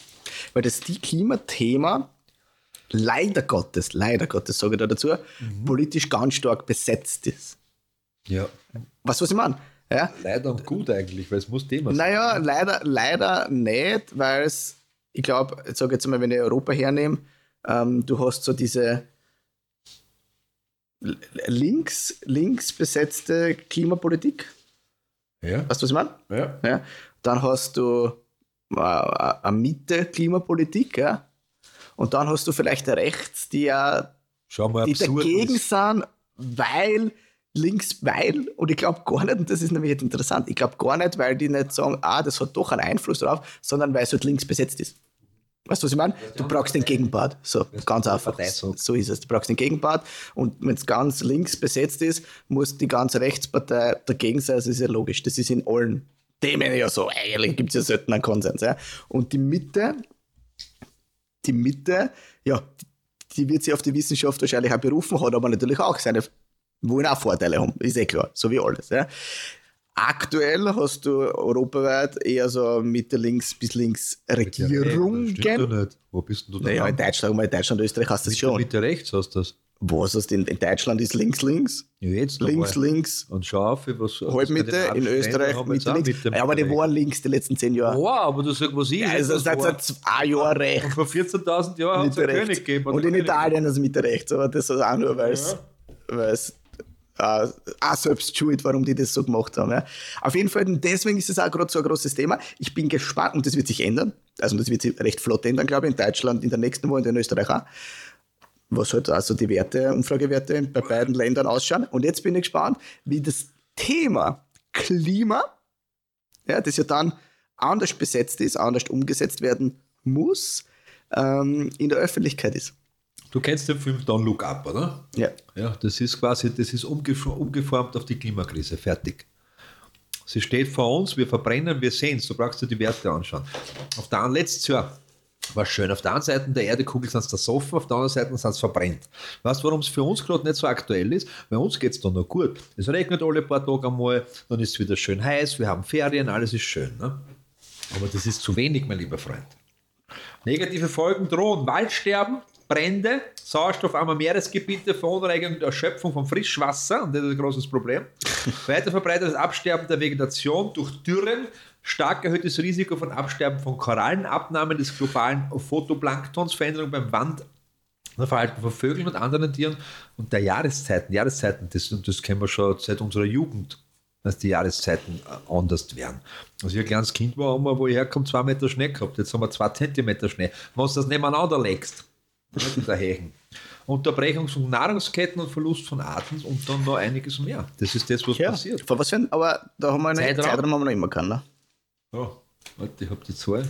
Weil das die Klimathema leider Gottes, leider Gottes, sage ich da dazu, politisch ganz stark besetzt ist. Ja. Weißt du, was ich meine? Ja? Leider und gut eigentlich, weil es muss Thema sein. Naja, leider, leider nicht, weil es, ich glaube, ich sage jetzt mal, wenn ich Europa hernehme, ähm, du hast so diese links, links besetzte Klimapolitik. Ja. Weißt du, was ich meine? ja. Ja. Dann hast du äh, eine Mitte-Klimapolitik, ja. Und dann hast du vielleicht rechts, die ja die absurd dagegen ist. sind, weil links, weil, und ich glaube gar nicht, und das ist nämlich jetzt interessant, ich glaube gar nicht, weil die nicht sagen, ah, das hat doch einen Einfluss drauf, sondern weil es halt links besetzt ist. Weißt du, was ich meine? Du brauchst den Gegenpart. So, ganz einfach. So ist es. Du brauchst den Gegenpart und wenn es ganz links besetzt ist, muss die ganze Rechtspartei dagegen sein. Das ist ja logisch. Das ist in allen Themen ja so. Eigentlich gibt es ja selten einen Konsens. Ja? Und die Mitte, die Mitte, ja, die wird sich auf die Wissenschaft wahrscheinlich auch berufen, hat aber natürlich auch seine, wollen auch Vorteile haben, ist eh klar, so wie alles. Ja. Aktuell hast du europaweit eher so Mitte links bis links Regierungen. doch nicht. Wo bist denn du da? Naja, in Deutschland, in Deutschland, Österreich hast du das schon. Mitte rechts hast du das. Was du in, in Deutschland ist links, links, Ja, jetzt links, mal. links, Und schau auf, was. Halbmitte, in Österreich Mitte, links. Mitte, ja, aber die waren links die letzten zehn Jahre. Wow, aber du sagst, was ich. Ja, also seit, seit zwei Jahren rechts. Und vor 14.000 Jahren hat es. König gegeben. Und in. Italien ist es Mitte rechts, aber das ist auch nur, weil es es äh, auch selbst schuld, warum die das so gemacht haben. Ja. Auf jeden Fall, deswegen ist es auch gerade so ein großes Thema. Ich bin gespannt, und das wird sich ändern. Also das wird sich recht flott ändern, glaube ich, in Deutschland in der nächsten Woche und in Österreich auch. Was halt also die Werte, Umfragewerte bei beiden Ländern ausschauen. Und jetzt bin ich gespannt, wie das Thema Klima, ja, das ja dann anders besetzt ist, anders umgesetzt werden muss, ähm, in der Öffentlichkeit ist. Du kennst den Film Don't Look Up, oder? Ja. Ja, das ist quasi, das ist umgef umgeformt auf die Klimakrise. Fertig. Sie steht vor uns, wir verbrennen, wir sehen es. Du brauchst dir die Werte anschauen. Auf der letztes Jahr war schön. Auf der einen Seite der Erdekugel sind es da Sofa, auf der anderen Seite sind es verbrennt. Weißt du, warum es für uns gerade nicht so aktuell ist? Bei uns geht es da noch gut. Es regnet alle paar Tage einmal, dann ist es wieder schön heiß, wir haben Ferien, alles ist schön. Ne? Aber das ist zu wenig, mein lieber Freund. Negative Folgen drohen Waldsterben, Brände, Sauerstoffarme Meeresgebiete, Verunreinigung der Erschöpfung von Frischwasser, und das ist ein großes Problem. Weiter verbreitetes Absterben der Vegetation durch Dürren, stark erhöhtes Risiko von Absterben von Korallen, Abnahme des globalen Photoplanktons, Veränderung beim Wand, Verhalten von Vögeln und anderen Tieren und der Jahreszeiten. Jahreszeiten, das, das kennen wir schon seit unserer Jugend, dass die Jahreszeiten äh, anders werden. Als ich ein kleines Kind war, haben wir, wo ich herkomme, zwei Meter Schnee gehabt. Jetzt haben wir zwei Zentimeter Schnee. Wenn du das nebeneinander legst, der Hechen. Unterbrechung von Nahrungsketten und Verlust von Arten und dann noch einiges mehr. Das ist das, was Ja, passiert. was für ein, aber da haben wir einen Zeitraum? Zeitraum, haben wir noch immer keinen. Ne? Ja, warte, ich habe die Zahl.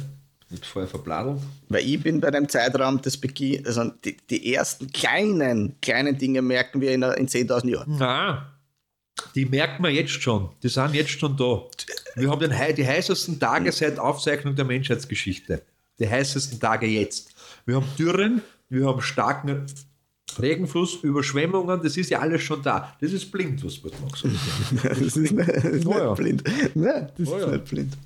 Ich habe vorher verbladelt. Weil ich bin bei dem Zeitraum, das Beginn, also die, die ersten kleinen, kleinen Dinge merken wir in, in 10.000 Jahren. Nein, die merken wir jetzt schon. Die sind jetzt schon da. Wir haben den, die heißesten Tage seit Aufzeichnung der Menschheitsgeschichte. Die heißesten Tage jetzt. Wir haben Dürren, wir haben starken Regenfluss, Überschwemmungen, das ist ja alles schon da. Das ist blind, was man noch so Das ist nicht, das ist Oh ja. nicht blind. Nein, das Oh ist ja. nicht blind.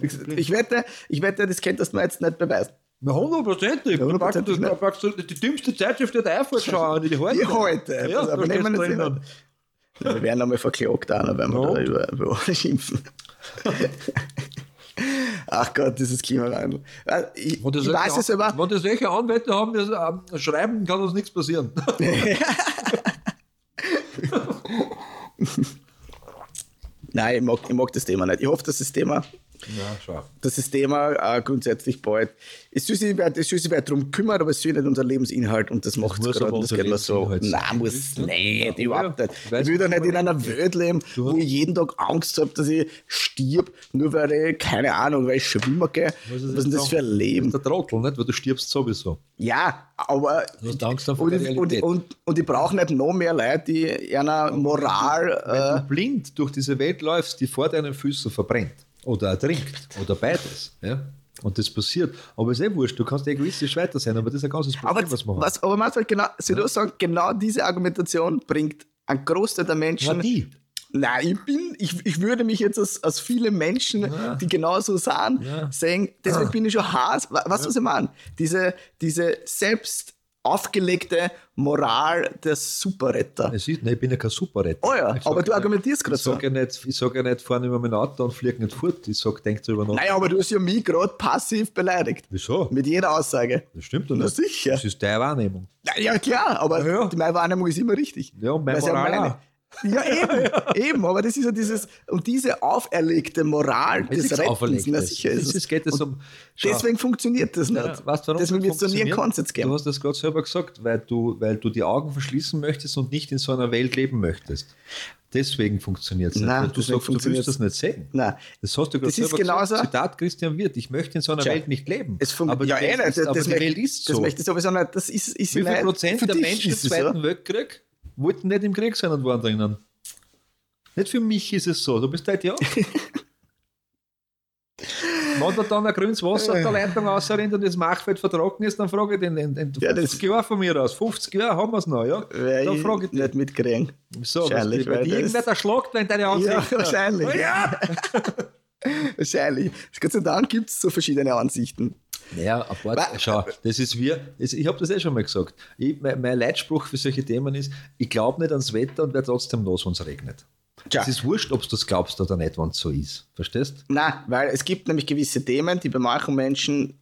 Ich, ich wette, ich wette, das könntest du mir jetzt nicht beweisen. Ja, hundertprozentig. Ja, du- hundertprozentig, ne? packst du die dümmste Zeitschrift der Eifert schauen, die heute. Die heute. Ja, da wir nehmen drinnen. nicht. Wir werden einmal verklagt, noch, wenn wir Ja. da über, über alle schimpfen. Ach Gott, dieses Klimawandel. Äh, Ich, das ich solche weiß es aber. Wenn das solche Anwälte haben, die ähm, schreiben, kann uns nichts passieren. Nein, ich mag, ich mag das Thema nicht. Ich hoffe, dass das Thema Ja, dass das Thema äh, grundsätzlich bald. Es soll sich es soll sich weit darum kümmern, aber es soll nicht unser Lebensinhalt und das macht es gerade. Das geht mir so. Sein. Nein, muss nicht, Ja, überhaupt nicht. Ich will doch was nicht in einer Welt leben, wo ich jeden Tag Angst habe, dass ich stirb, nur weil ich, keine Ahnung, weil ich schwimmen gehe. Was ist denn das für ein Das Leben? ist der Trottel, nicht? Weil du stirbst sowieso. Ja, aber. Du hast Angst vor und, ich, und, und, und ich brauche nicht noch mehr Leute, die einer Moral. Wenn Äh, du blind durch diese Welt läufst, die vor deinen Füßen verbrennt oder ertrinkt oder beides, ja? und das passiert, aber ist eh wurscht, du kannst egoistisch weiter sein, aber das ist ein ganzes Problem, aber was haben. was, aber man soll genau, soll ich sagen, genau diese Argumentation bringt ein Großteil der Menschen. Na, die. Nein, ich bin, ich, ich würde mich jetzt als, als viele Menschen, Ja. die genauso sind, Ja. sehen, deswegen bin ich schon Hass. Wa- Weißt du, was ich meine? Diese, diese selbst aufgelegte Moral der Superretter. Es ist, nein, ich bin ja kein Superretter. Oh ja, aber sag du ja- argumentierst gerade Ich so. sage ja nicht, ich sag ja nicht, fahren über mein Auto und fliegen nicht fort. Ich sage, denk drüber nach. Naja, aber du hast ja mich gerade passiv beleidigt. Wieso? Mit jeder Aussage. Das stimmt doch Na nicht. sicher. Das ist deine Wahrnehmung. Na, ja, klar, aber Ja. die meine Wahrnehmung ist immer richtig. Ja, und meine Moral meine- Ja, eben, eben, aber das ist ja dieses, und diese auferlegte Moral Es des ist Rettens, na Es sicher ist, ist es geht es um. Schau, Deswegen funktioniert das nicht. Ja, weißt du, warum Deswegen wird es nie einen? Konsens geben. Du hast das gerade selber gesagt, weil du, weil du die Augen verschließen möchtest und nicht in so einer Welt leben möchtest. Deswegen funktioniert es nicht. Nein, du sagst, du willst das nicht sehen. Nein. Das hast du gerade Das ist selber genauso- gesagt. Zitat Christian Wirth, ich möchte in so einer Tja, Welt nicht leben. Es aber ja, eh nicht. ist, Das, aber das die Welt ist Das so. möchte ich sowieso nicht. Das ist, ist Wie viel Prozent der Menschen im es Zweiten. Weltkrieg wollten nicht im Krieg sein und waren drinnen? Nicht für mich ist es so. Du bist halt ja. Wenn da dann ein grünes Wasser aus der Leitung rausrennt und das Machfeld vertrocken ist, dann frage ich den in, in Ja, 50 das- Jahre von mir aus. 50 Jahre haben wir es noch, ja? Dann ich frage ich nicht mitkriegen. So, wahrscheinlich, weil die irgendwer erschlagt, wenn deine Ja, Ansicht. wahrscheinlich. Oh ja! Wahrscheinlich. Gott sei Dank gibt es so verschiedene Ansichten. Naja, Wa- schau, das ist wir, ich habe das eh schon mal gesagt. Ich, mein, mein Leitspruch für solche Themen ist, ich glaube nicht ans Wetter und werde trotzdem los, wenn es regnet. Tja. Es ist wurscht, ob du das glaubst oder nicht, wenn es so ist. Verstehst? Nein, weil es gibt nämlich gewisse Themen, die bei manchen Menschen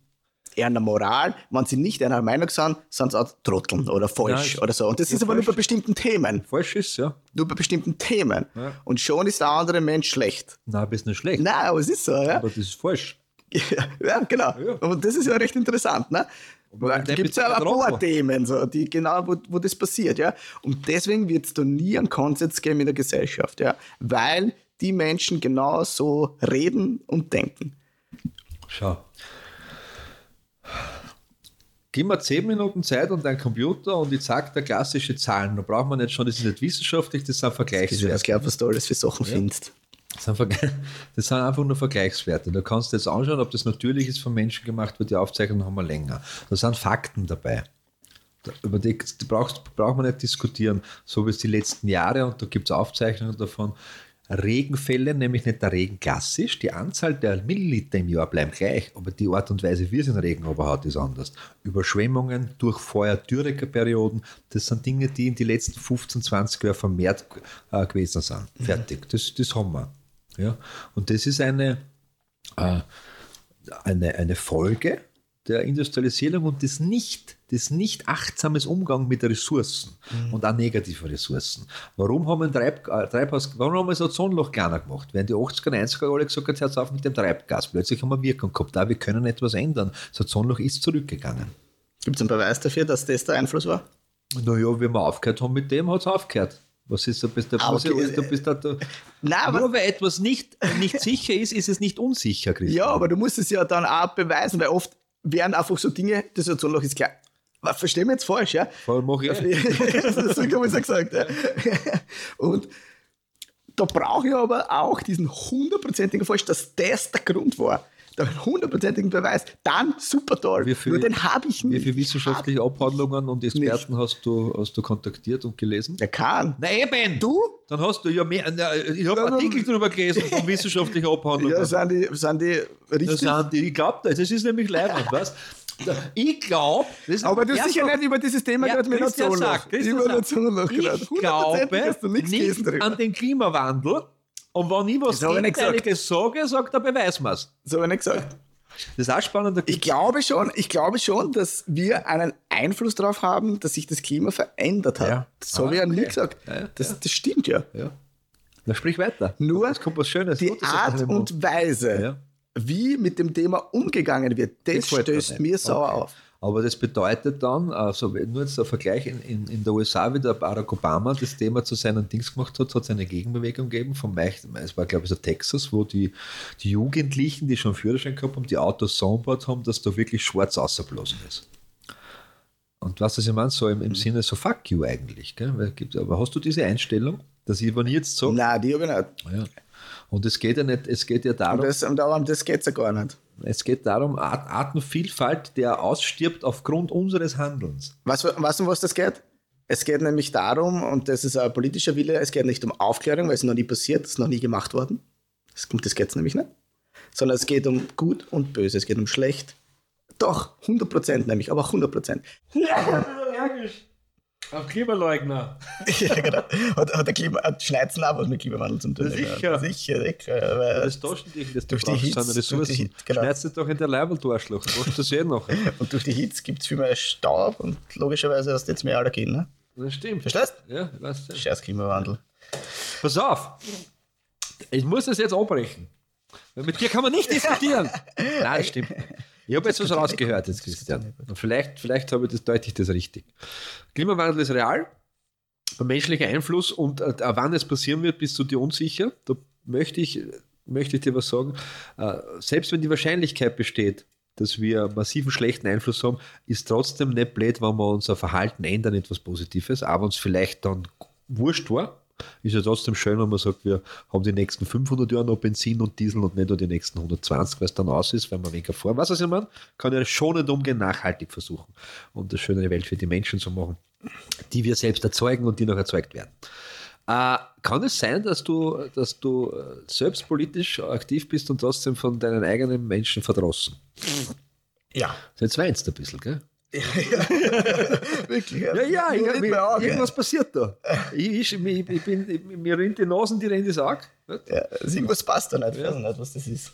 eher einer Moral, wenn sie nicht einer Meinung sind, sind sie auch Trotteln oder falsch Ja, oder so. Und das ist aber nur bei bestimmten Themen. Falsch ist ja. Nur bei bestimmten Themen. Ja. Und schon ist der andere Mensch schlecht. Nein, bist nicht schlecht. Nein, aber es ist so, ja. Aber das ist falsch. ja, genau. Ja. Und das ist ja recht interessant, ne? Da gibt es ja bist ein paar. Themen, so, die genau, wo, wo das passiert, ja. Und deswegen wird es da nie einen Konsens geben in der Gesellschaft, ja. Weil die Menschen genau so reden und denken. Schau. Gib mir 10 Minuten Zeit und dein Computer und ich zeig dir klassische Zahlen. Da braucht man nicht schon, das ist nicht wissenschaftlich, das sind Ich Vergleichswerte. gar nicht, was du alles für Sachen findest. Das sind, das sind einfach nur Vergleichswerte. Da kannst du jetzt anschauen, ob das natürlich ist von Menschen gemacht wird. Die Aufzeichnungen haben wir länger. Da sind Fakten dabei. Da- Über die, die brauchst, braucht man nicht diskutieren. So wie es die letzten Jahre, und da gibt es Aufzeichnungen davon, Regenfälle, nämlich nicht der Regen klassisch, die Anzahl der Milliliter im Jahr bleibt gleich, aber die Art und Weise, wie es den Regen hat, ist anders. Überschwemmungen, Durchfeuer, Dürreperioden, das sind Dinge, die in den letzten 15, 20 Jahren vermehrt äh, gewesen sind. Fertig, das, das haben wir. Ja? Und das ist eine, äh, eine, eine Folge der Industrialisierung und des nicht, des nicht achtsames Umgang mit Ressourcen und auch negativen Ressourcen. Warum haben wir Treib, äh, Treibhaus, warum haben wir das Ozonloch kleiner gemacht? Während die 80er und 90er alle gesagt haben, jetzt auf mit dem Treibgas. Plötzlich haben wir Wirkung gehabt. Da wir können etwas ändern. Das Ozonloch ist zurückgegangen. Gibt es einen Beweis dafür, dass das der Einfluss war? Naja, wenn wir aufgehört haben mit dem, hat es aufgehört. Was ist, du bist, Ah, bist, okay. du bist, du, Nein, aber, nur weil etwas nicht, nicht sicher ist, ist es nicht unsicher, Christian. ja, aber du musst es ja dann auch beweisen, weil oft werden einfach so Dinge, das Ozonloch ist klar. Verstehen wir jetzt falsch, ja? Voll mach ich. das habe ich so gesagt. Ja. Und da brauche ich aber auch diesen hundertprozentigen Falsch, dass das der Grund war. Der hundertprozentigen Beweis. Dann super toll. Wie viel- Nur den habe ich Wie nicht. viele wissenschaftliche Abhandlungen und Experten hast du, hast du kontaktiert und gelesen? Der kann. Na eben! Du? Dann hast du ja mehr. na, Ich habe Ja, Artikel darüber gelesen von wissenschaftlichen Abhandlungen. Ja, sind die, sind die richtig. sind die, ich glaube das, das ist nämlich leibend, weißt Ich glaube, Aber du hast sicher nicht über dieses Thema Ja, gerade mit gerade. Ich glaube nicht gelesen an den Klimawandel. Und wenn ich was Das gesagt. Gegenteiliges sage, sagt er, beweis mir's. So habe ich nicht gesagt. Das ist auch spannend. Ich glaube schon, ich glaube schon, dass wir einen Einfluss darauf haben, dass sich das Klima verändert hat. Ja. Das habe Ah, ich ja nie okay. gesagt. Ja, ja, das, das stimmt ja. ja. Na, sprich weiter. Nur es kommt was Schönes. Die Gutes Art und Weise, wie mit dem Thema umgegangen wird, das, mir stößt mir sauer Okay. auf. Aber das bedeutet dann, also wenn nur jetzt der Vergleich in, in, in der USA, wie der Barack Obama das Thema zu seinen Dings gemacht hat, hat es eine Gegenbewegung gegeben Meich- es war glaube ich so Texas, wo die, die Jugendlichen, die schon Führerschein gehabt haben, die Autos so umgebaut haben, dass da wirklich schwarz ausgeblasen ist. Und was das ich meine, so im, im Sinne so fuck you eigentlich. Gell? Aber hast du diese Einstellung, dass ich, wenn ich jetzt sage, Nein, die habe ich nicht. ja, und es geht ja nicht, es geht ja Und darum, das, und darum, das geht ja gar nicht. es geht darum, Art, Artenvielfalt, der ausstirbt aufgrund unseres Handelns. Weißt du, weißt du, um was das geht? Es geht nämlich darum, und das ist ein politischer Wille, es geht nicht um Aufklärung, weil es noch nie passiert, es ist noch nie gemacht worden. Das, das geht es nämlich nicht. Sondern es geht um Gut und Böse, es geht um Schlecht. Doch, 100% nämlich, aber 100%. Auf Klimaleugner. ja, genau. Hat, hat der Klima, hat Schneizen auch was mit Klimawandel zu tun? Sicher. Sicher, sicher. weil- Das Taschentücher, das du Durch die Hitze, durch die Ressourcen. Hitze, genau. Schneidest du doch in der Leibel, du Arschloch. Du machst das eh noch. Und durch die Hitze gibt es viel mehr Staub und logischerweise hast du jetzt mehr Allergien. Ne? Das stimmt. Verstehst Ja, ich weiß. Scheiß Klimawandel. Pass auf. Ich muss das jetzt abbrechen. Weil mit dir kann man nicht diskutieren. Nein, das stimmt. Ich habe jetzt was rausgehört, jetzt, Christian. Und vielleicht, vielleicht habe ich das deutlich das richtig. Klimawandel ist real. Der menschliche Einfluss und äh, wann es passieren wird, bist du dir unsicher. Da möchte ich, möchte ich dir was sagen. Äh, selbst wenn die Wahrscheinlichkeit besteht, dass wir massiven schlechten Einfluss haben, ist trotzdem nicht blöd, wenn wir unser Verhalten ändern, etwas Positives, aber uns vielleicht dann wurscht war. Ist ja trotzdem schön, wenn man sagt, wir haben die nächsten 500 Jahre noch Benzin und Diesel und nicht nur die nächsten 120, weil es dann aus ist, wenn man weniger fahren. Was also ich meine? Kann ja schon nicht umgehen, nachhaltig versuchen und eine schöne Welt für die Menschen zu machen, die wir selbst erzeugen und die noch erzeugt werden. Äh, kann es sein, dass du, dass du äh, selbst politisch aktiv bist und trotzdem von deinen eigenen Menschen verdrossen? Ja. Jetzt weinst du ein bisschen, gell? Wirklich. Ja, ja, ich, Nur nicht ich, Auge. irgendwas passiert da. Ich, ich, ich, ich bin, ich, mir rinnt die Nasen, die rennt ins Auge. Ja, also irgendwas passt da nicht. Ich weiß nicht, was das ist.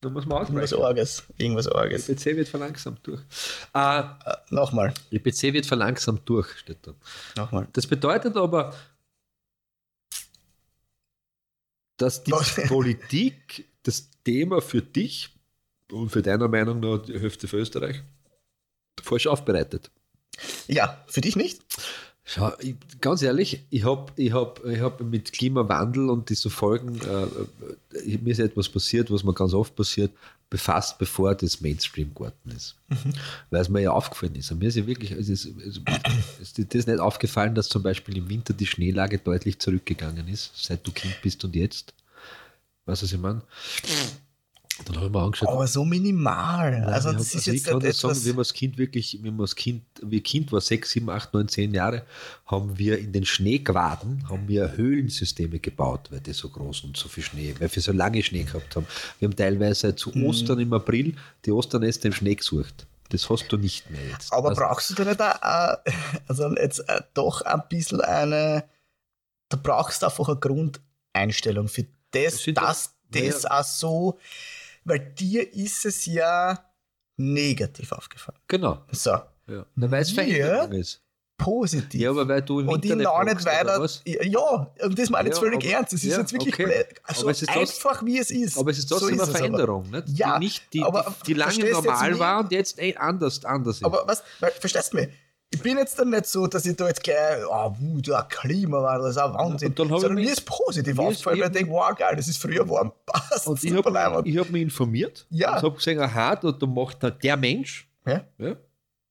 Da muss man Irgendwas. Arges. Irgendwas Arges. Die PC wird verlangsamt durch. Äh, Äh, nochmal. die PC wird verlangsamt durch, steht da. Nochmal. Das bedeutet aber, dass die Was? Politik das Thema für dich und für deiner Meinung nach die Hälfte für Österreich falsch aufbereitet. Ja, für dich nicht? Schau, ich, ganz ehrlich, ich habe ich hab, ich hab mit Klimawandel und diese Folgen, äh, äh, mir ist etwas passiert, was mir ganz oft passiert, befasst, bevor das Mainstream geworden ist. Weil es mir ja aufgefallen ist. Und mir ist ja wirklich, es ist, es ist dir das nicht aufgefallen, dass zum Beispiel im Winter die Schneelage deutlich zurückgegangen ist, seit du Kind bist und jetzt. Weißt du, was ich meine? Dann habe ich mir angeschaut, Aber so minimal. Nein, also, ich das hab- ist ich jetzt kann nicht das sagen, etwas. wie man das Kind wirklich, wie man das Kind, wie Kind war, sechs, sieben, acht, neun, zehn Jahre, haben wir in den Schneequaden, haben wir Höhlensysteme gebaut, weil die so groß und so viel Schnee, weil wir so lange Schnee gehabt haben. Wir haben teilweise zu Mhm. Ostern im April die Osternester im Schnee gesucht. Das hast du nicht mehr jetzt. Aber Also, brauchst du da nicht auch, äh, also jetzt äh, doch ein bisschen eine, da brauchst du einfach eine Grundeinstellung für das, Das dass das auch so, weil dir ist es ja negativ aufgefallen. Genau. So, Ja. Na, weil es? Veränderung ist. positiv. Ja, aber weil du im und ich Internet noch nicht weiter. Ja, und das meine ich jetzt Ja, völlig aber- ernst. Es ist ja, jetzt wirklich okay. Also ist einfach wie es ist. Aber es ist So trotzdem eine es aber. Veränderung, nicht? Ja, die, nicht, die, aber die, die lange normal war und jetzt eh anders, anders ist. Aber was, weil, verstehst du mich? Ich bin jetzt dann nicht so, dass ich da jetzt gleich, oh, der Klimawandel, das ist ein Wahnsinn. Und dann Sondern mir ist positiv aufgefallen, weil ich denke, wow, geil, das ist früher warm. Passt, Und ich habe hab mich informiert Ja. und habe gesehen, aha, da, da macht da der Mensch, Ja? ja,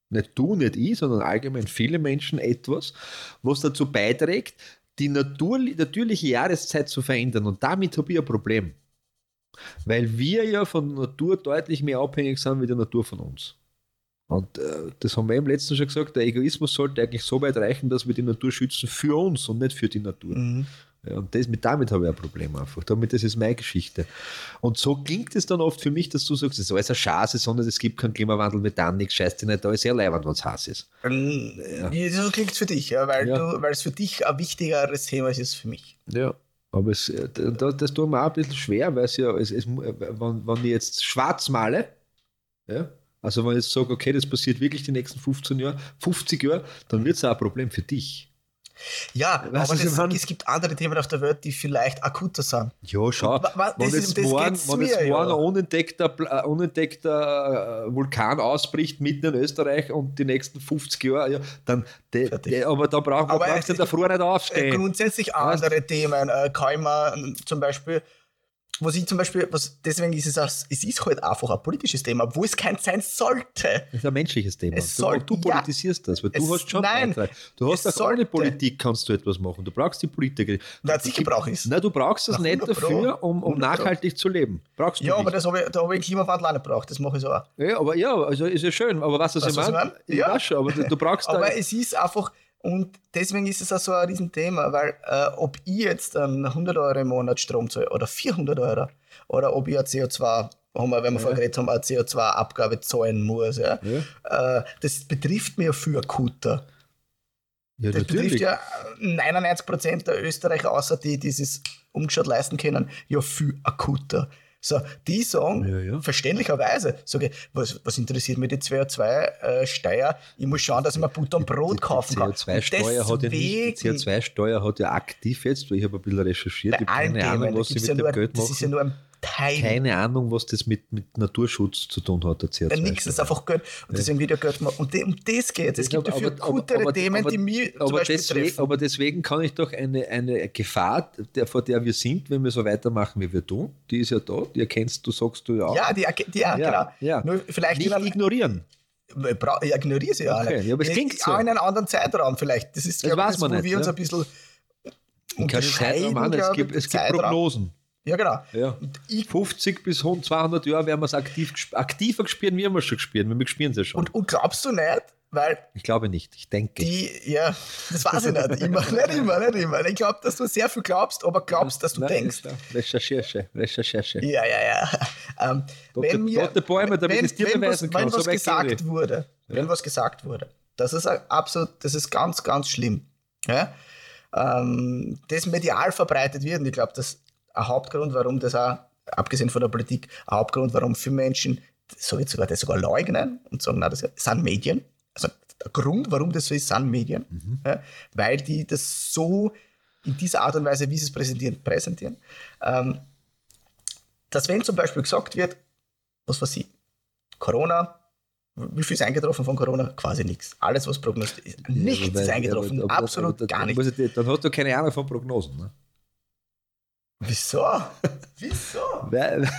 nicht du, nicht ich, sondern allgemein viele Menschen etwas, was dazu beiträgt, die Natur, natürliche Jahreszeit zu verändern. Und damit habe ich ein Problem. Weil wir ja von der Natur deutlich mehr abhängig sind wie die Natur von uns. Und äh, das haben wir im letzten schon gesagt, der Egoismus sollte eigentlich so weit reichen, dass wir die Natur schützen für uns und nicht für die Natur. Mhm. Ja, und das, mit, damit habe ich ein Problem einfach. Damit, das ist meine Geschichte. Und so klingt es dann oft für mich, dass du sagst, es ist alles eine Chance, sondern es gibt keinen Klimawandel, Methan, nichts, scheiß dich nicht, da ist sehr leibend, wenn es heiß ist. Ähm, ja. So klingt es für dich, ja, weil, Ja. Es für dich ein wichtigeres Thema ist als für mich. Ja. Aber es, äh, das, das tut mir auch ein bisschen schwer, weil es ja, es, es, wenn, wenn ich jetzt schwarz male, ja, also wenn ich jetzt sage, okay, das passiert wirklich die nächsten 15 Jahre, 50 Jahre, dann wird es auch ein Problem für dich. Ja, Weißt aber das, es gibt andere Themen auf der Welt, die vielleicht akuter sind. Ja, schau, wenn jetzt morgen, wenn jetzt morgen ja. ein unentdeckter, unentdeckter äh, Vulkan ausbricht mitten in Österreich und die nächsten 50 Jahre, ja, dann, de, de, aber da braucht man Aber brauchst du davor nicht Äh, aufstehen. grundsätzlich Weißt? andere Themen äh, kann mir ähm, zum Beispiel, was ich zum Beispiel, was, deswegen ist es, auch, es ist halt einfach ein politisches Thema, obwohl es kein sein sollte. Das ist ein menschliches Thema. Es Du, soll- du ja. politisierst das, weil du Es- hast schon nein, Beitrag. Du hast es auch ohne. Politik kannst du etwas machen. Du brauchst die Politiker. Na, sicher brauche ich es. Nein, du brauchst das Na, nicht 100 Pro. dafür, um, um 100 Pro. nachhaltig zu leben. Brauchst du Ja, nicht. aber das habe ich, da habe ich Klimawandel auch nicht gebraucht, das mache ich so auch. ja, aber ja, also ist ja schön. Aber was, was was ich meine? Ich Ja. weiß schon, aber du, brauchst. Aber es ist einfach, Und deswegen ist es auch so ein Riesenthema, weil äh, ob ich jetzt dann 100 Euro im Monat Strom zahle oder 400 Euro oder ob ich ein CO2, haben wir, wenn wir vorher geredet haben, eine CO2-Abgabe zahlen muss, ja, Äh, das betrifft ja viel akuter. Ja, Das betrifft ja 99% der Österreicher, außer die, die es umgeschaut leisten können, ja viel akuter. So, die sagen, Ja, ja. verständlicherweise, sage ich, was, was interessiert mich die CO2-Steuer? ich muss schauen, dass ich mir Butter und Brot kaufen kann. CO2-Steuer hat ja nicht, die Deswegen- CO2-Steuer hat ja aktiv jetzt, weil ich habe ein bisschen recherchiert, ich habe keine Ahnung, was sie mit ja dem nur, Geld das ist ja machen. nur ein Teil. Keine Ahnung, was das mit, mit Naturschutz zu tun hat, der CO2. Ja, nix, das ist einfach Geld. Und deswegen wird ja Geld gemacht. Und um das geht es. Es gibt ja viel akutere Themen, die mich zum aber, Beispiel deswegen, treffen. aber deswegen kann ich doch eine, eine Gefahr, der, vor der wir sind, wenn wir so weitermachen, wie wir tun, die ist ja da, die erkennst du, sagst du ja auch. ja, die, die, ja, Ja, genau. ja. Nur vielleicht Nicht ignorieren. ich ignoriere sie ja Okay, ja, aber es klingt so. Auch in einem anderen Zeitraum vielleicht. Das ist, Das glaub ich, man wo nicht, wir uns ja. ein bisschen Ich kann. Es gibt, es gibt. Prognosen. Ja, genau. Ja. Ich, 50 bis 200 Jahre werden wir es aktiv, aktiver gespielt, wie wir es schon gespielt. Wir spielen es ja schon. und, und glaubst du nicht, weil ich glaube nicht. Ich denke. die, ja, das weiß ich nicht immer, nicht immer, nicht immer. Ich glaube, dass du sehr viel glaubst, aber glaubst, dass du Nein, denkst. Recherche, Recherche. Ja, ja, ja. Ähm, Tote- wenn mir, tote Bäume, damit wenn, es dir wenn beweisen was, kann, Wenn was gesagt wurde, wenn was gesagt wurde, das ist absolut, das ist ganz, ganz schlimm. Ja? Ähm, das medial verbreitet wird, und ich glaube, das ein Hauptgrund, warum das auch, abgesehen von der Politik, ein Hauptgrund, warum viele Menschen, so jetzt sogar das sogar leugnen und sagen, na, das sind Medien. Also der Grund, warum das so ist, sind Medien, Mhm. ja? weil die das so in dieser Art und Weise, wie sie es präsentieren, präsentieren. Ähm, dass wenn zum Beispiel gesagt wird, was weiß ich, Corona, wie viel ist eingetroffen von Corona? Quasi nichts. Alles, was prognostiziert ist. Nichts Weil- ist eingetroffen. aber- aber- Absolut aber- gar nichts. Dann hast du keine Ahnung von Prognosen. Ne? Wieso? Wieso? Weil,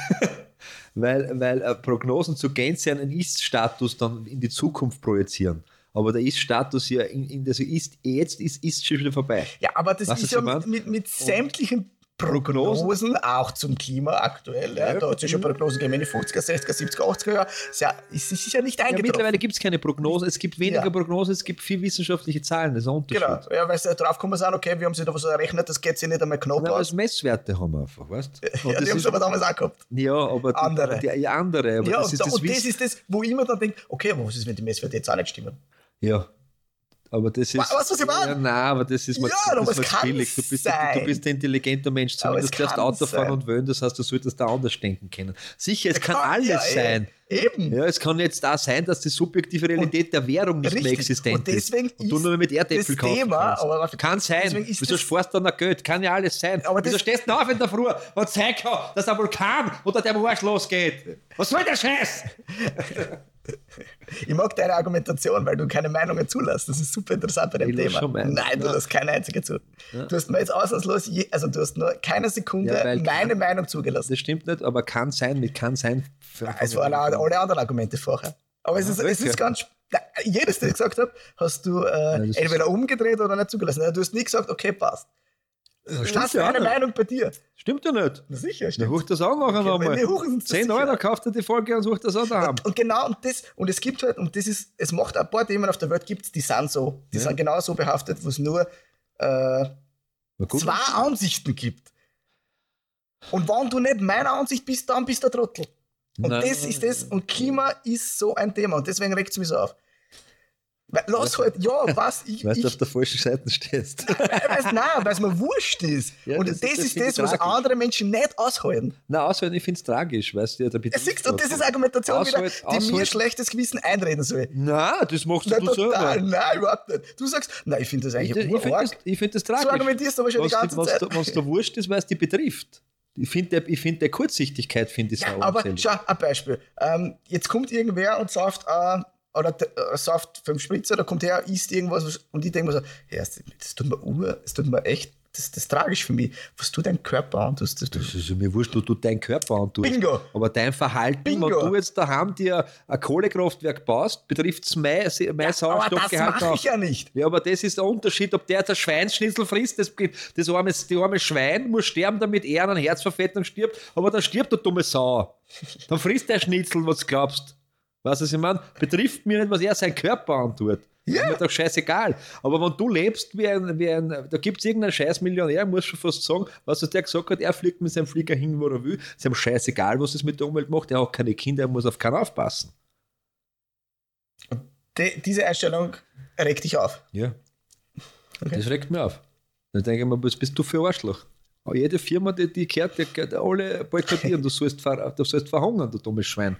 weil, weil äh, Prognosen zu Gänze einen Ist-Status dann in die Zukunft projizieren. Aber der Ist-Status ja in, in das ist jetzt ist, ist schon wieder vorbei. Ja, aber das Was ist ja gemeint? mit, mit sämtlichen Prognosen? Auch zum Klima aktuell. Ja, Ja. Da hat es ja schon Prognosen gegeben in den 50er, 60er, 70er, 80er Jahren. Ist ja, ist, ist ja nicht Ja, eingetroffen. mittlerweile gibt es keine Prognosen, es gibt weniger Ja. Prognosen, es gibt viel wissenschaftliche Zahlen, das ist ein Unterschied. Genau, ja, weil drauf gekommen sind, okay, wir haben sich da was errechnet, das geht sich nicht einmal knapp Nein, aus. es Messwerte haben wir einfach, weißt du? Ja, die haben es aber damals auch gehabt. Ja, aber die, Andere. Die, ja, andere, aber Ja, das und, ist da, das und das ist das, wo ich immer dann denke, okay, aber was ist, wenn die Messwerte jetzt auch nicht stimmen? Ja. Aber das ist. Du, was ich meine? Ja, nein, aber das ist mal, Ja, das aber ist mal billig. Du bist, sein. du bist ein intelligenter Mensch. Zumindest erst kann Auto fahren sein. und wählen, das heißt, du solltest da anders denken können. Sicher, es kann, Kann alles ja, eh. sein. Eben. Ja, es kann jetzt da sein, dass die subjektive Realität der Währung nicht mehr Richtig. existent Und deswegen ist. Und du nur mit Erdäpfel kaufen Thema, kannst. aber kann sein. Wieso sparst du dann noch Geld? Kann ja alles sein. Aber Wieso stehst du auf in der Früh, sein kann, dass ein Vulkan oder der Marsch losgeht? Was soll der Scheiß? Ich mag deine Argumentation, weil du keine Meinungen zulässt. Das ist super interessant bei dem Ich Thema. Nein, du Ja. lässt keine einzige zu. Du hast mir jetzt ausnahmslos, je, also du hast nur keine Sekunde Ja, meine Meinung zugelassen. Das stimmt nicht, aber kann sein, mit kann sein. Es waren auch alle anderen Argumente vorher. Aber es ist, es ist ganz. jedes, das ich gesagt habe, hast du äh, entweder umgedreht oder nicht zugelassen. Du hast nie gesagt, okay, passt. Lass ja auch meine. Meinung bei dir. Stimmt ja nicht. Na sicher, stimmt. hoch das auch nachher Okay, nochmal. wir huchen uns das 10 sicher Euro, kauft er die Folge und sucht das auch daheim. Und genau und das, und es gibt halt, und das ist, es macht ein paar Themen auf der Welt gibt die sind so, die Ja. sind genau so behaftet, wo es nur äh, zwei Ansichten gibt. Und wenn du nicht meiner Ansicht bist, dann bist du ein Trottel. Und Nein. das ist das, und Klima ist so ein Thema, und deswegen regt es mich so auf. Weil, lass halt, ja, was, ich, Weißt ich du, auf der falschen Seite stehst. weiß, nein, weil es mir wurscht ist. Ja, und das das, ist- das ich was tragisch. andere Menschen nicht aushalten. Na, außer ich finde es tragisch, weißt du, ja, Betrieb. siehst du, das ist Argumentation wieder, Aushalt- die mir aushalt- schlechtes Gewissen einreden soll. Nein, das machst Na, du total, selber. nein, überhaupt nicht. Du sagst, nein, ich finde das Ich, eigentlich ich finde das, ich find das tragisch. So argumentierst du aber schon die Was ganze was Zeit. da- Was da wurscht ist, weil es die betrifft. Ich finde, der, ich find, der Kurzsichtigkeit finde ich Ja, aber schau, ein Beispiel. Ähm, jetzt kommt irgendwer und sauft, äh, oder äh, sauft fünf Spritzer, da kommt her, isst irgendwas was- und ich denke mir so, ja, das, das tut mir ur, das tut mir echt, das, das ist tragisch für mich. Was tut dein Körper an? Das, das, Das das, ist mir wurscht, du, du dein Körper antust. Bingo. Aber dein Verhalten, Bingo. wenn du jetzt daheim dir ein Kohlekraftwerk baust, betrifft es mein, mein das Sauerstoffgehalt mache auch. ich ja nicht. Ja, aber das ist der Unterschied, ob der jetzt ein Schweinsschnitzel frisst, das, das arme, die arme Schwein muss sterben, damit er an Herzverfettung stirbt, aber dann stirbt der dumme Sau. Dann frisst der Schnitzel, was du glaubst. Weißt du, was ich meine? Betrifft mir nicht, was er sein Körper antut. Ja. Ist mir doch scheißegal. Aber wenn du lebst wie ein, wie ein da gibt es irgendeinen scheiß Millionär, muss schon fast sagen, was der gesagt hat, er fliegt mit seinem Flieger hin, wo er will. Ist ihm scheißegal, was es mit der Umwelt macht. Er hat keine Kinder, er muss auf keinen aufpassen. Die, diese Einstellung regt dich auf. Ja. Okay. Das regt mich auf. Dann denke ich mir, was bist du für ein Arschloch? Aber jede Firma, die, die gehört, die gehört alle boykottieren. Du sollst, ver, du sollst verhungern, du dummes Schwein.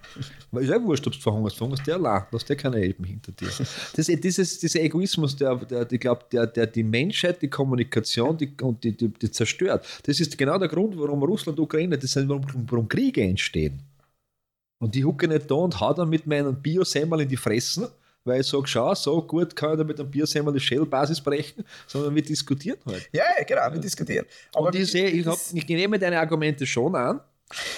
Weil ist ja wurscht, ob du verhungerst. Verhungerst der allein. Du hast ja keine Elben hinter dir. Das, dieses, dieser Egoismus, der, der, ich glaube, der, der die Menschheit, die Kommunikation die, und die, die, die zerstört. Das ist genau der Grund, warum Russland und Ukraine, das sind, warum, warum Kriege entstehen. Und die hucke nicht da und hau dann mit meinen Biosemmel in die Fressen, weil ich sage, schau, so gut kann ich da mit einem Biosemmel die Shell-Basis brechen, sondern wir diskutieren halt. Ja, genau, wir diskutieren. Aber und ich, sehe, ich, hab, ich nehme deine Argumente schon an.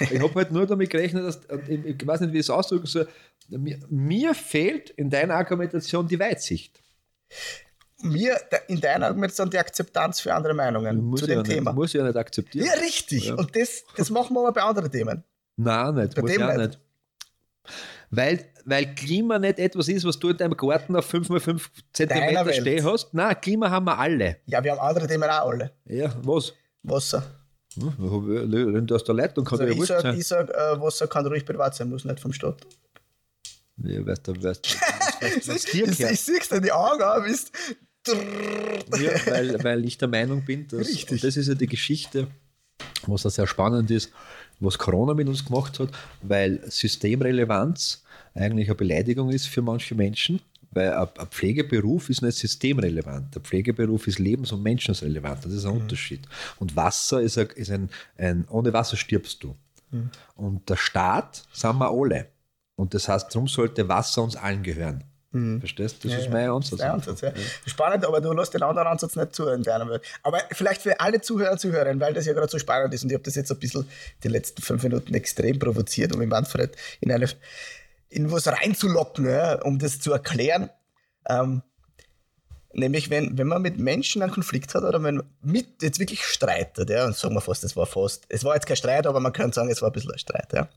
Ich habe halt nur damit gerechnet, dass, ich, weiß nicht, wie ich es ausdrücken soll, mir, mir fehlt in deiner Argumentation die Weitsicht. mir in deiner Argumentation die Akzeptanz für andere Meinungen Muss zu dem ja Thema. Nicht, muss ich ja nicht akzeptieren. Ja, richtig. Ja. Und das, das machen wir aber bei anderen Themen. Nein, nicht. Bei muss dem ich nicht. nicht. Weil, weil Klima nicht etwas ist, was du in deinem Garten auf 5x5 Zentimeter stehen hast. Nein, Klima haben wir alle. Ja, wir haben andere Themen auch alle. Ja, was? Wasser. Hm, Wenn du aus der Leitung kann Also ja ich sage, sein. ich sag, äh, Wasser kann ruhig privat sein, muss nicht vom Staat. Ja, weißt du, weißt du, Ich, sehe dir die Augen an, bist. Ja, weil, weil ich der Meinung bin, dass, Richtig. und das ist ja die Geschichte, was da sehr spannend ist, was Corona mit uns gemacht hat, weil Systemrelevanz eigentlich eine Beleidigung ist für manche Menschen, weil ein, ein Pflegeberuf ist nicht systemrelevant. Der Pflegeberuf ist lebens- und menschensrelevant. Das ist ein Unterschied. Und Wasser ist, ein, ist ein, ein, ohne Wasser stirbst du. Und der Staat sind wir alle. Und das heißt, darum sollte Wasser uns allen gehören. Verstehst du? Das Ja, ist mein Ansatz. ist Ansatz, ja. Spannend, aber du lässt den anderen Ansatz nicht zu in deiner Welt. Aber vielleicht für alle Zuhörer und Zuhörerinnen, weil das ja gerade so spannend ist und ich habe das jetzt ein bisschen die letzten fünf Minuten extrem provoziert, um mit Manfred in, eine, in was reinzulocken, ja, um das zu erklären. Ähm, nämlich, wenn, wenn man mit Menschen einen Konflikt hat oder wenn man mit jetzt wirklich streitet, ja, und sagen wir fast, es war fast, es war jetzt kein Streit, aber man könnte sagen, es war ein bisschen ein Streit, ja.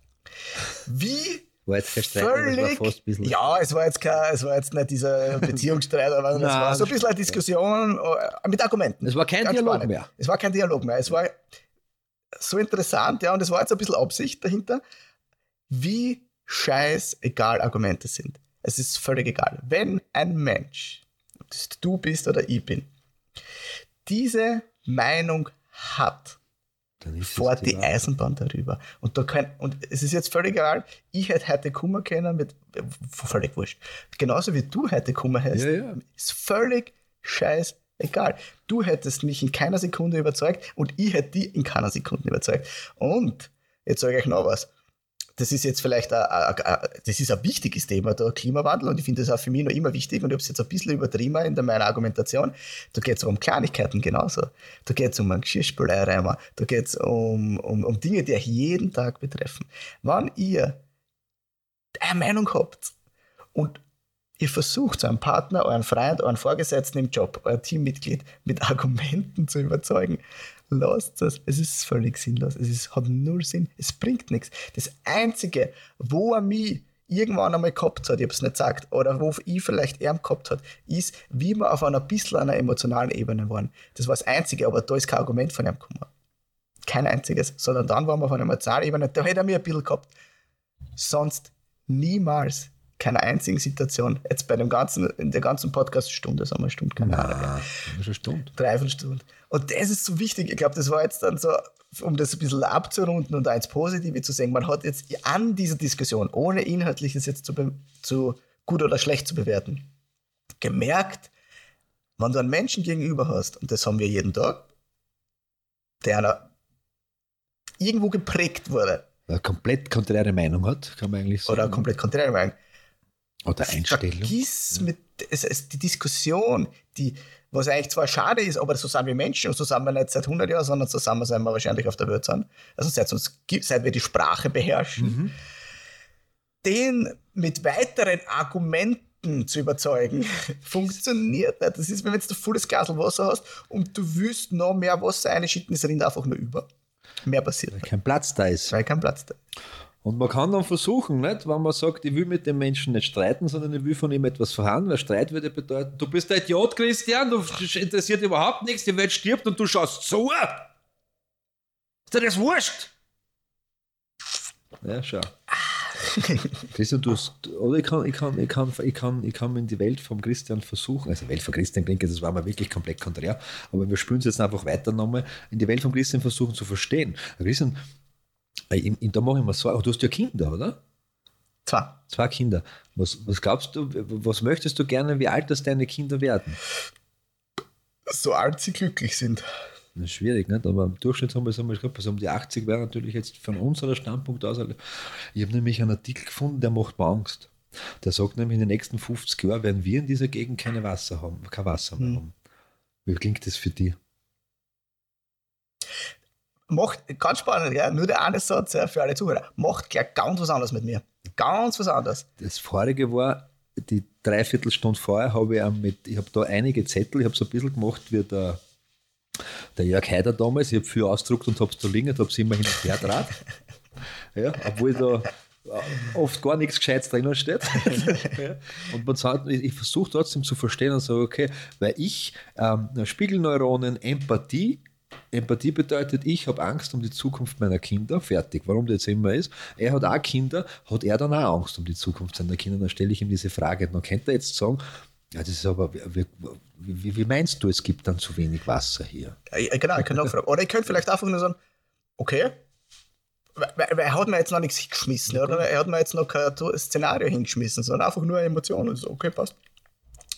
Wie War jetzt kein Streit, es war völlig. fast ein bisschen- ja, es war jetzt kein, es war jetzt nicht dieser Beziehungsstreit, aber es Nein, war so ein bisschen eine Diskussion äh, mit Argumenten. Es war kein Ganz Dialog spannend. mehr. Es war kein Dialog mehr. Es war so interessant, ja, und es war jetzt ein bisschen Absicht dahinter, wie scheißegal Argumente sind. Es ist völlig egal. Wenn ein Mensch, ob das du bist oder ich bin, diese Meinung hat, es fährt die. Eisenbahn darüber. Und, da kann, und es ist jetzt völlig egal, ich hätte heute Kummer können mit, völlig wurscht. Genauso wie du heute Kummer hast, Ja, ja. ist völlig scheißegal. Du hättest mich in keiner Sekunde überzeugt und ich hätte die in keiner Sekunde überzeugt. Und jetzt sage ich euch noch was. Das ist jetzt vielleicht ein, ein, ein, das ist ein wichtiges Thema, der Klimawandel, und ich finde das auch für mich noch immer wichtig und ich habe es jetzt ein bisschen übertrieben in meiner Argumentation. Da geht es um Kleinigkeiten genauso. Da geht es um einen Geschirrspülereimer, da geht es um, um, um Dinge, die euch jeden Tag betreffen. Wenn ihr eine Meinung habt und ihr versucht, euren Partner, euren Freund, euren Vorgesetzten im Job, euer Teammitglied mit Argumenten zu überzeugen, lasst es. Es ist völlig sinnlos. Es ist, hat null Sinn. Es bringt nichts. Das Einzige, wo er mich irgendwann einmal gehabt hat, ich habe es nicht gesagt, oder wo ich vielleicht er gehabt hat, ist, wie wir auf einer bisschen einer emotionalen Ebene waren. Das war das Einzige, aber da ist kein Argument von ihm gekommen. Kein einziges, sondern dann waren wir auf einer emotionalen Ebene, da hätte er mir ein bisschen gehabt. Sonst niemals, keine einzigen Situation. Jetzt bei dem ganzen, in der ganzen Podcast-Stunde, sagen wir Stunde, keine Ahnung. Ah, ist eine Stunde. Dreiviertelstunde. Und das ist so wichtig. Ich glaube, das war jetzt dann so, um das ein bisschen abzurunden und eins Positive zu sehen. Man hat jetzt an dieser Diskussion, ohne Inhaltliches jetzt zu, be- zu gut oder schlecht zu bewerten, gemerkt, wenn du einen Menschen gegenüber hast, und das haben wir jeden Tag, der einer irgendwo geprägt wurde Eine komplett konträre Meinung hat, kann man eigentlich sagen. oder komplett konträr meint, Oder Einstellung. Vergiss mit, es, es, die Diskussion, die, was eigentlich zwar schade ist, aber so sind wir Menschen und so sind wir nicht seit 100 Jahren, sondern so sind wir, wahrscheinlich auf der Welt sind. Also seit, uns, seit wir die Sprache beherrschen. Den mit weiteren Argumenten zu überzeugen, funktioniert nicht. Das ist, wenn du jetzt ein volles Glas Wasser hast und du willst noch mehr Wasser einschütten, es rinnt einfach nur über. Mehr passiert nicht, Kein Platz da ist. weil kein Platz da ist. Und man kann dann versuchen, nicht, wenn man sagt, ich will mit dem Menschen nicht streiten, sondern ich will von ihm etwas verhandeln, weil Streit würde bedeuten, du bist ein Idiot, Christian, du interessiert überhaupt nichts, die Welt stirbt und du schaust zu. Ist dir das wurscht? Ja, schau. Christian, du hast, oder ich kann, ich kann, ich kann, ich kann, ich kann in die Welt vom Christian versuchen, also Welt von Christian klingt, das war mir wirklich komplett konträr, aber wir spüren es jetzt einfach weiter nochmal, in die Welt vom Christian versuchen zu verstehen. Christian, da mache ich mir Sorgen, du hast ja Kinder, oder? Zwei. Zwei Kinder. Was, was glaubst du, was möchtest du gerne, wie alt das deine Kinder werden? So alt sie glücklich sind. Das ist schwierig, nicht? aber im Durchschnitt haben wir es einmal gesagt, also um die 80 wäre natürlich jetzt von unserer Standpunkt aus. Ich habe nämlich einen Artikel gefunden, der macht mir Angst. Der sagt nämlich, in den nächsten 50 Jahren werden wir in dieser Gegend keine Wasser haben, kein Wasser mehr hm. haben. Wie klingt das für dich? Macht, ganz spannend, ja, nur der eine Satz ja, für alle Zuhörer, macht gleich ganz was anderes mit mir. Ganz was anderes. Das vorige war, die Dreiviertelstunde vorher habe ich mit, ich habe da einige Zettel, ich habe so ein bisschen gemacht wie der der Jörg Heider damals, ich habe viel ausgedruckt und habe es da liegen und habe es immer hin und her draht. ja, obwohl da oft gar nichts Gescheites drinnen steht. Und man sagt, ich versuche trotzdem zu verstehen und sage, okay, weil ich ähm, Spiegelneuronen, Empathie, Empathie bedeutet, ich habe Angst um die Zukunft meiner Kinder, fertig. Warum das jetzt immer ist, er hat auch Kinder, hat er dann auch Angst um die Zukunft seiner Kinder. Dann stelle ich ihm diese Frage. Man könnte jetzt sagen, ja, das ist aber, wie, wie, wie, meinst du, es gibt dann zu wenig Wasser hier? Ja, genau, ich könnte auch fragen. Oder ich könnte vielleicht einfach nur sagen, okay, weil, er hat mir jetzt noch nichts hingeschmissen, oder? Er hat mir jetzt noch kein Szenario hingeschmissen, sondern einfach nur Emotionen. So, okay, passt.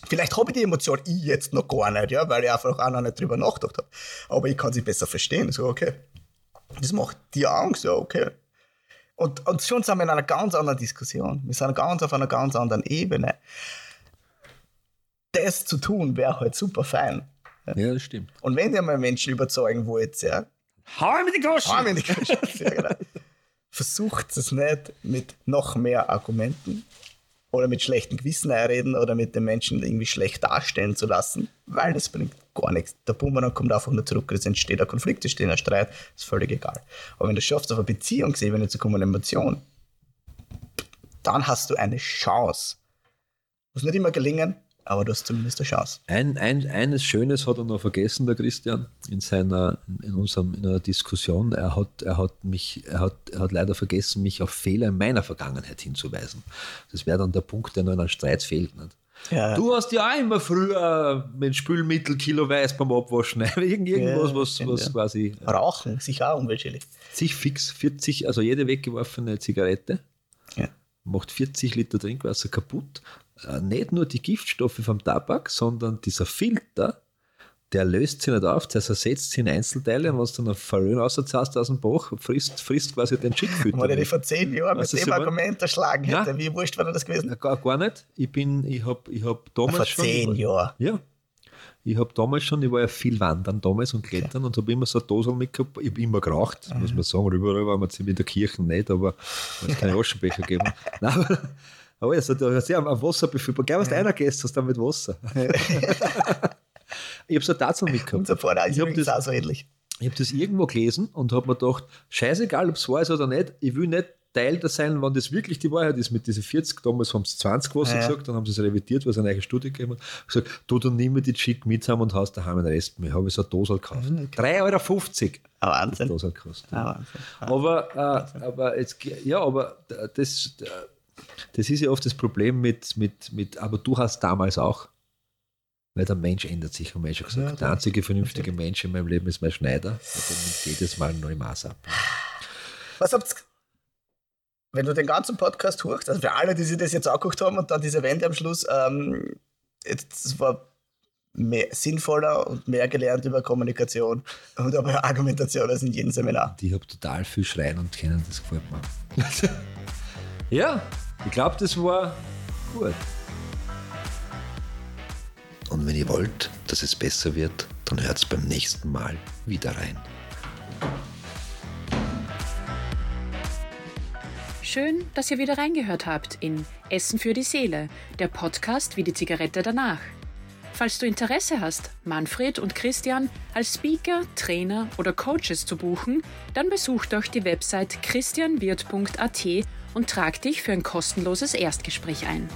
Vielleicht habe ich die Emotion ich jetzt noch gar nicht, ja, weil ich einfach auch noch nicht drüber nachgedacht habe. Aber ich kann sie besser verstehen. So, okay. Das macht dir Angst, ja, okay. Und, und schon sind wir in einer ganz anderen Diskussion. Wir sind ganz auf einer ganz anderen Ebene das zu tun, wäre halt super fein. Ja, das stimmt. Und wenn ihr mal Menschen überzeugen wollt, ja, hau mit die Groschen! Hau mit die Groschen! ja, genau. Versucht es nicht mit noch mehr Argumenten oder mit schlechtem Gewissen einreden oder mit den Menschen irgendwie schlecht darstellen zu lassen, weil das bringt gar nichts. Der Bumerang kommt einfach nur zurück, es entsteht ein Konflikt, es entsteht ein Streit, ist völlig egal. Aber wenn du es schaffst, auf eine Beziehungsebene zu kommen, eine Emotion, dann hast du eine Chance. Muss nicht immer gelingen, aber du hast zumindest eine Chance. Ein, ein, eines Schönes hat er noch vergessen, der Christian, in seiner, in unserem, in einer Diskussion. Er hat, er hat mich, er hat, er hat leider vergessen, mich auf Fehler in meiner Vergangenheit hinzuweisen. Das wäre dann der Punkt, der noch in einem Streit fehlt. Nicht? Ja. Du hast ja auch immer früher mit Spülmittel kiloweise beim Abwaschen. Irgendwas, was, was quasi. Rauchen, sicher auch umweltschädlich. Sich fix 40, also jede weggeworfene Zigarette ja. macht 40 Liter Trinkwasser kaputt äh, nicht nur die Giftstoffe vom Tabak, sondern dieser Filter, der löst sich nicht auf, der zersetzt sich in Einzelteile und wenn du dann auf Verröhn rauszahlst aus dem Bach, frisst, frisst quasi den Schickfilter. Wenn ich die vor zehn Jahren mit dem Argument erschlagen hätte, ja. wie wurscht wäre das gewesen? Gar, gar nicht. Ich bin, ich habe ich hab damals vor schon... Vor zehn Jahren? Ja. Ich habe damals schon, ich war ja viel wandern damals und klettern okay. und habe immer so eine Dose mitgehabt. Ich habe immer geraucht, mhm. muss man sagen. Rüber war man ziemlich in der Kirche nicht, aber es keine Aschenbecher gegeben. Nein, aber also, du hast ja am Wasser befüllbar. Gleich was ja. einer gegessen hast, dann mit Wasser. ich habe so eine Tatsache mitgehabt. Unser Vorder ist übrigens auch so ähnlich. Ich habe das irgendwo gelesen und habe mir gedacht, scheißegal, ob es wahr ist oder nicht, ich will nicht Teil da sein, wenn das wirklich die Wahrheit ist mit diesen 40, damals haben sie 20 was ja. gesagt, dann haben sie es revidiert, weil es eine neue Studie gegeben hat, gesagt, du, dann nimm mir die Chick mit zusammen und hast daheim den Rest mehr. Habe ich so eine Dose gekauft. Mhm, okay. 3,50 Euro. Wahnsinn. Dose gekostet. Ah, Wahnsinn. Aber, äh, aber jetzt, ja, aber das, das ist ja oft das Problem mit, mit, mit, aber du hast damals auch, weil der Mensch ändert sich, haben wir schon gesagt. Ja, der einzige vernünftige okay. Mensch in meinem Leben ist mein Schneider. Der nimmt jedes Mal ein neues Maß ab. Was habt wenn du den ganzen Podcast hörst, also für alle, die sich das jetzt angeguckt haben und dann diese Wende am Schluss, ähm, es war mehr, sinnvoller und mehr gelernt über Kommunikation und über Argumentation als in jedem Seminar. Ich habe total viel Schreien und Kennen, das gefällt mir. ja, ich glaube, das war gut. Und wenn ihr wollt, dass es besser wird, dann hört es beim nächsten Mal wieder rein. Schön, dass ihr wieder reingehört habt in Essen für die Seele, der Podcast wie die Zigarette danach. Falls du Interesse hast, Manfred und Christian als Speaker, Trainer oder Coaches zu buchen, dann besuch doch die Website christianwirt.at und trag dich für ein kostenloses Erstgespräch ein.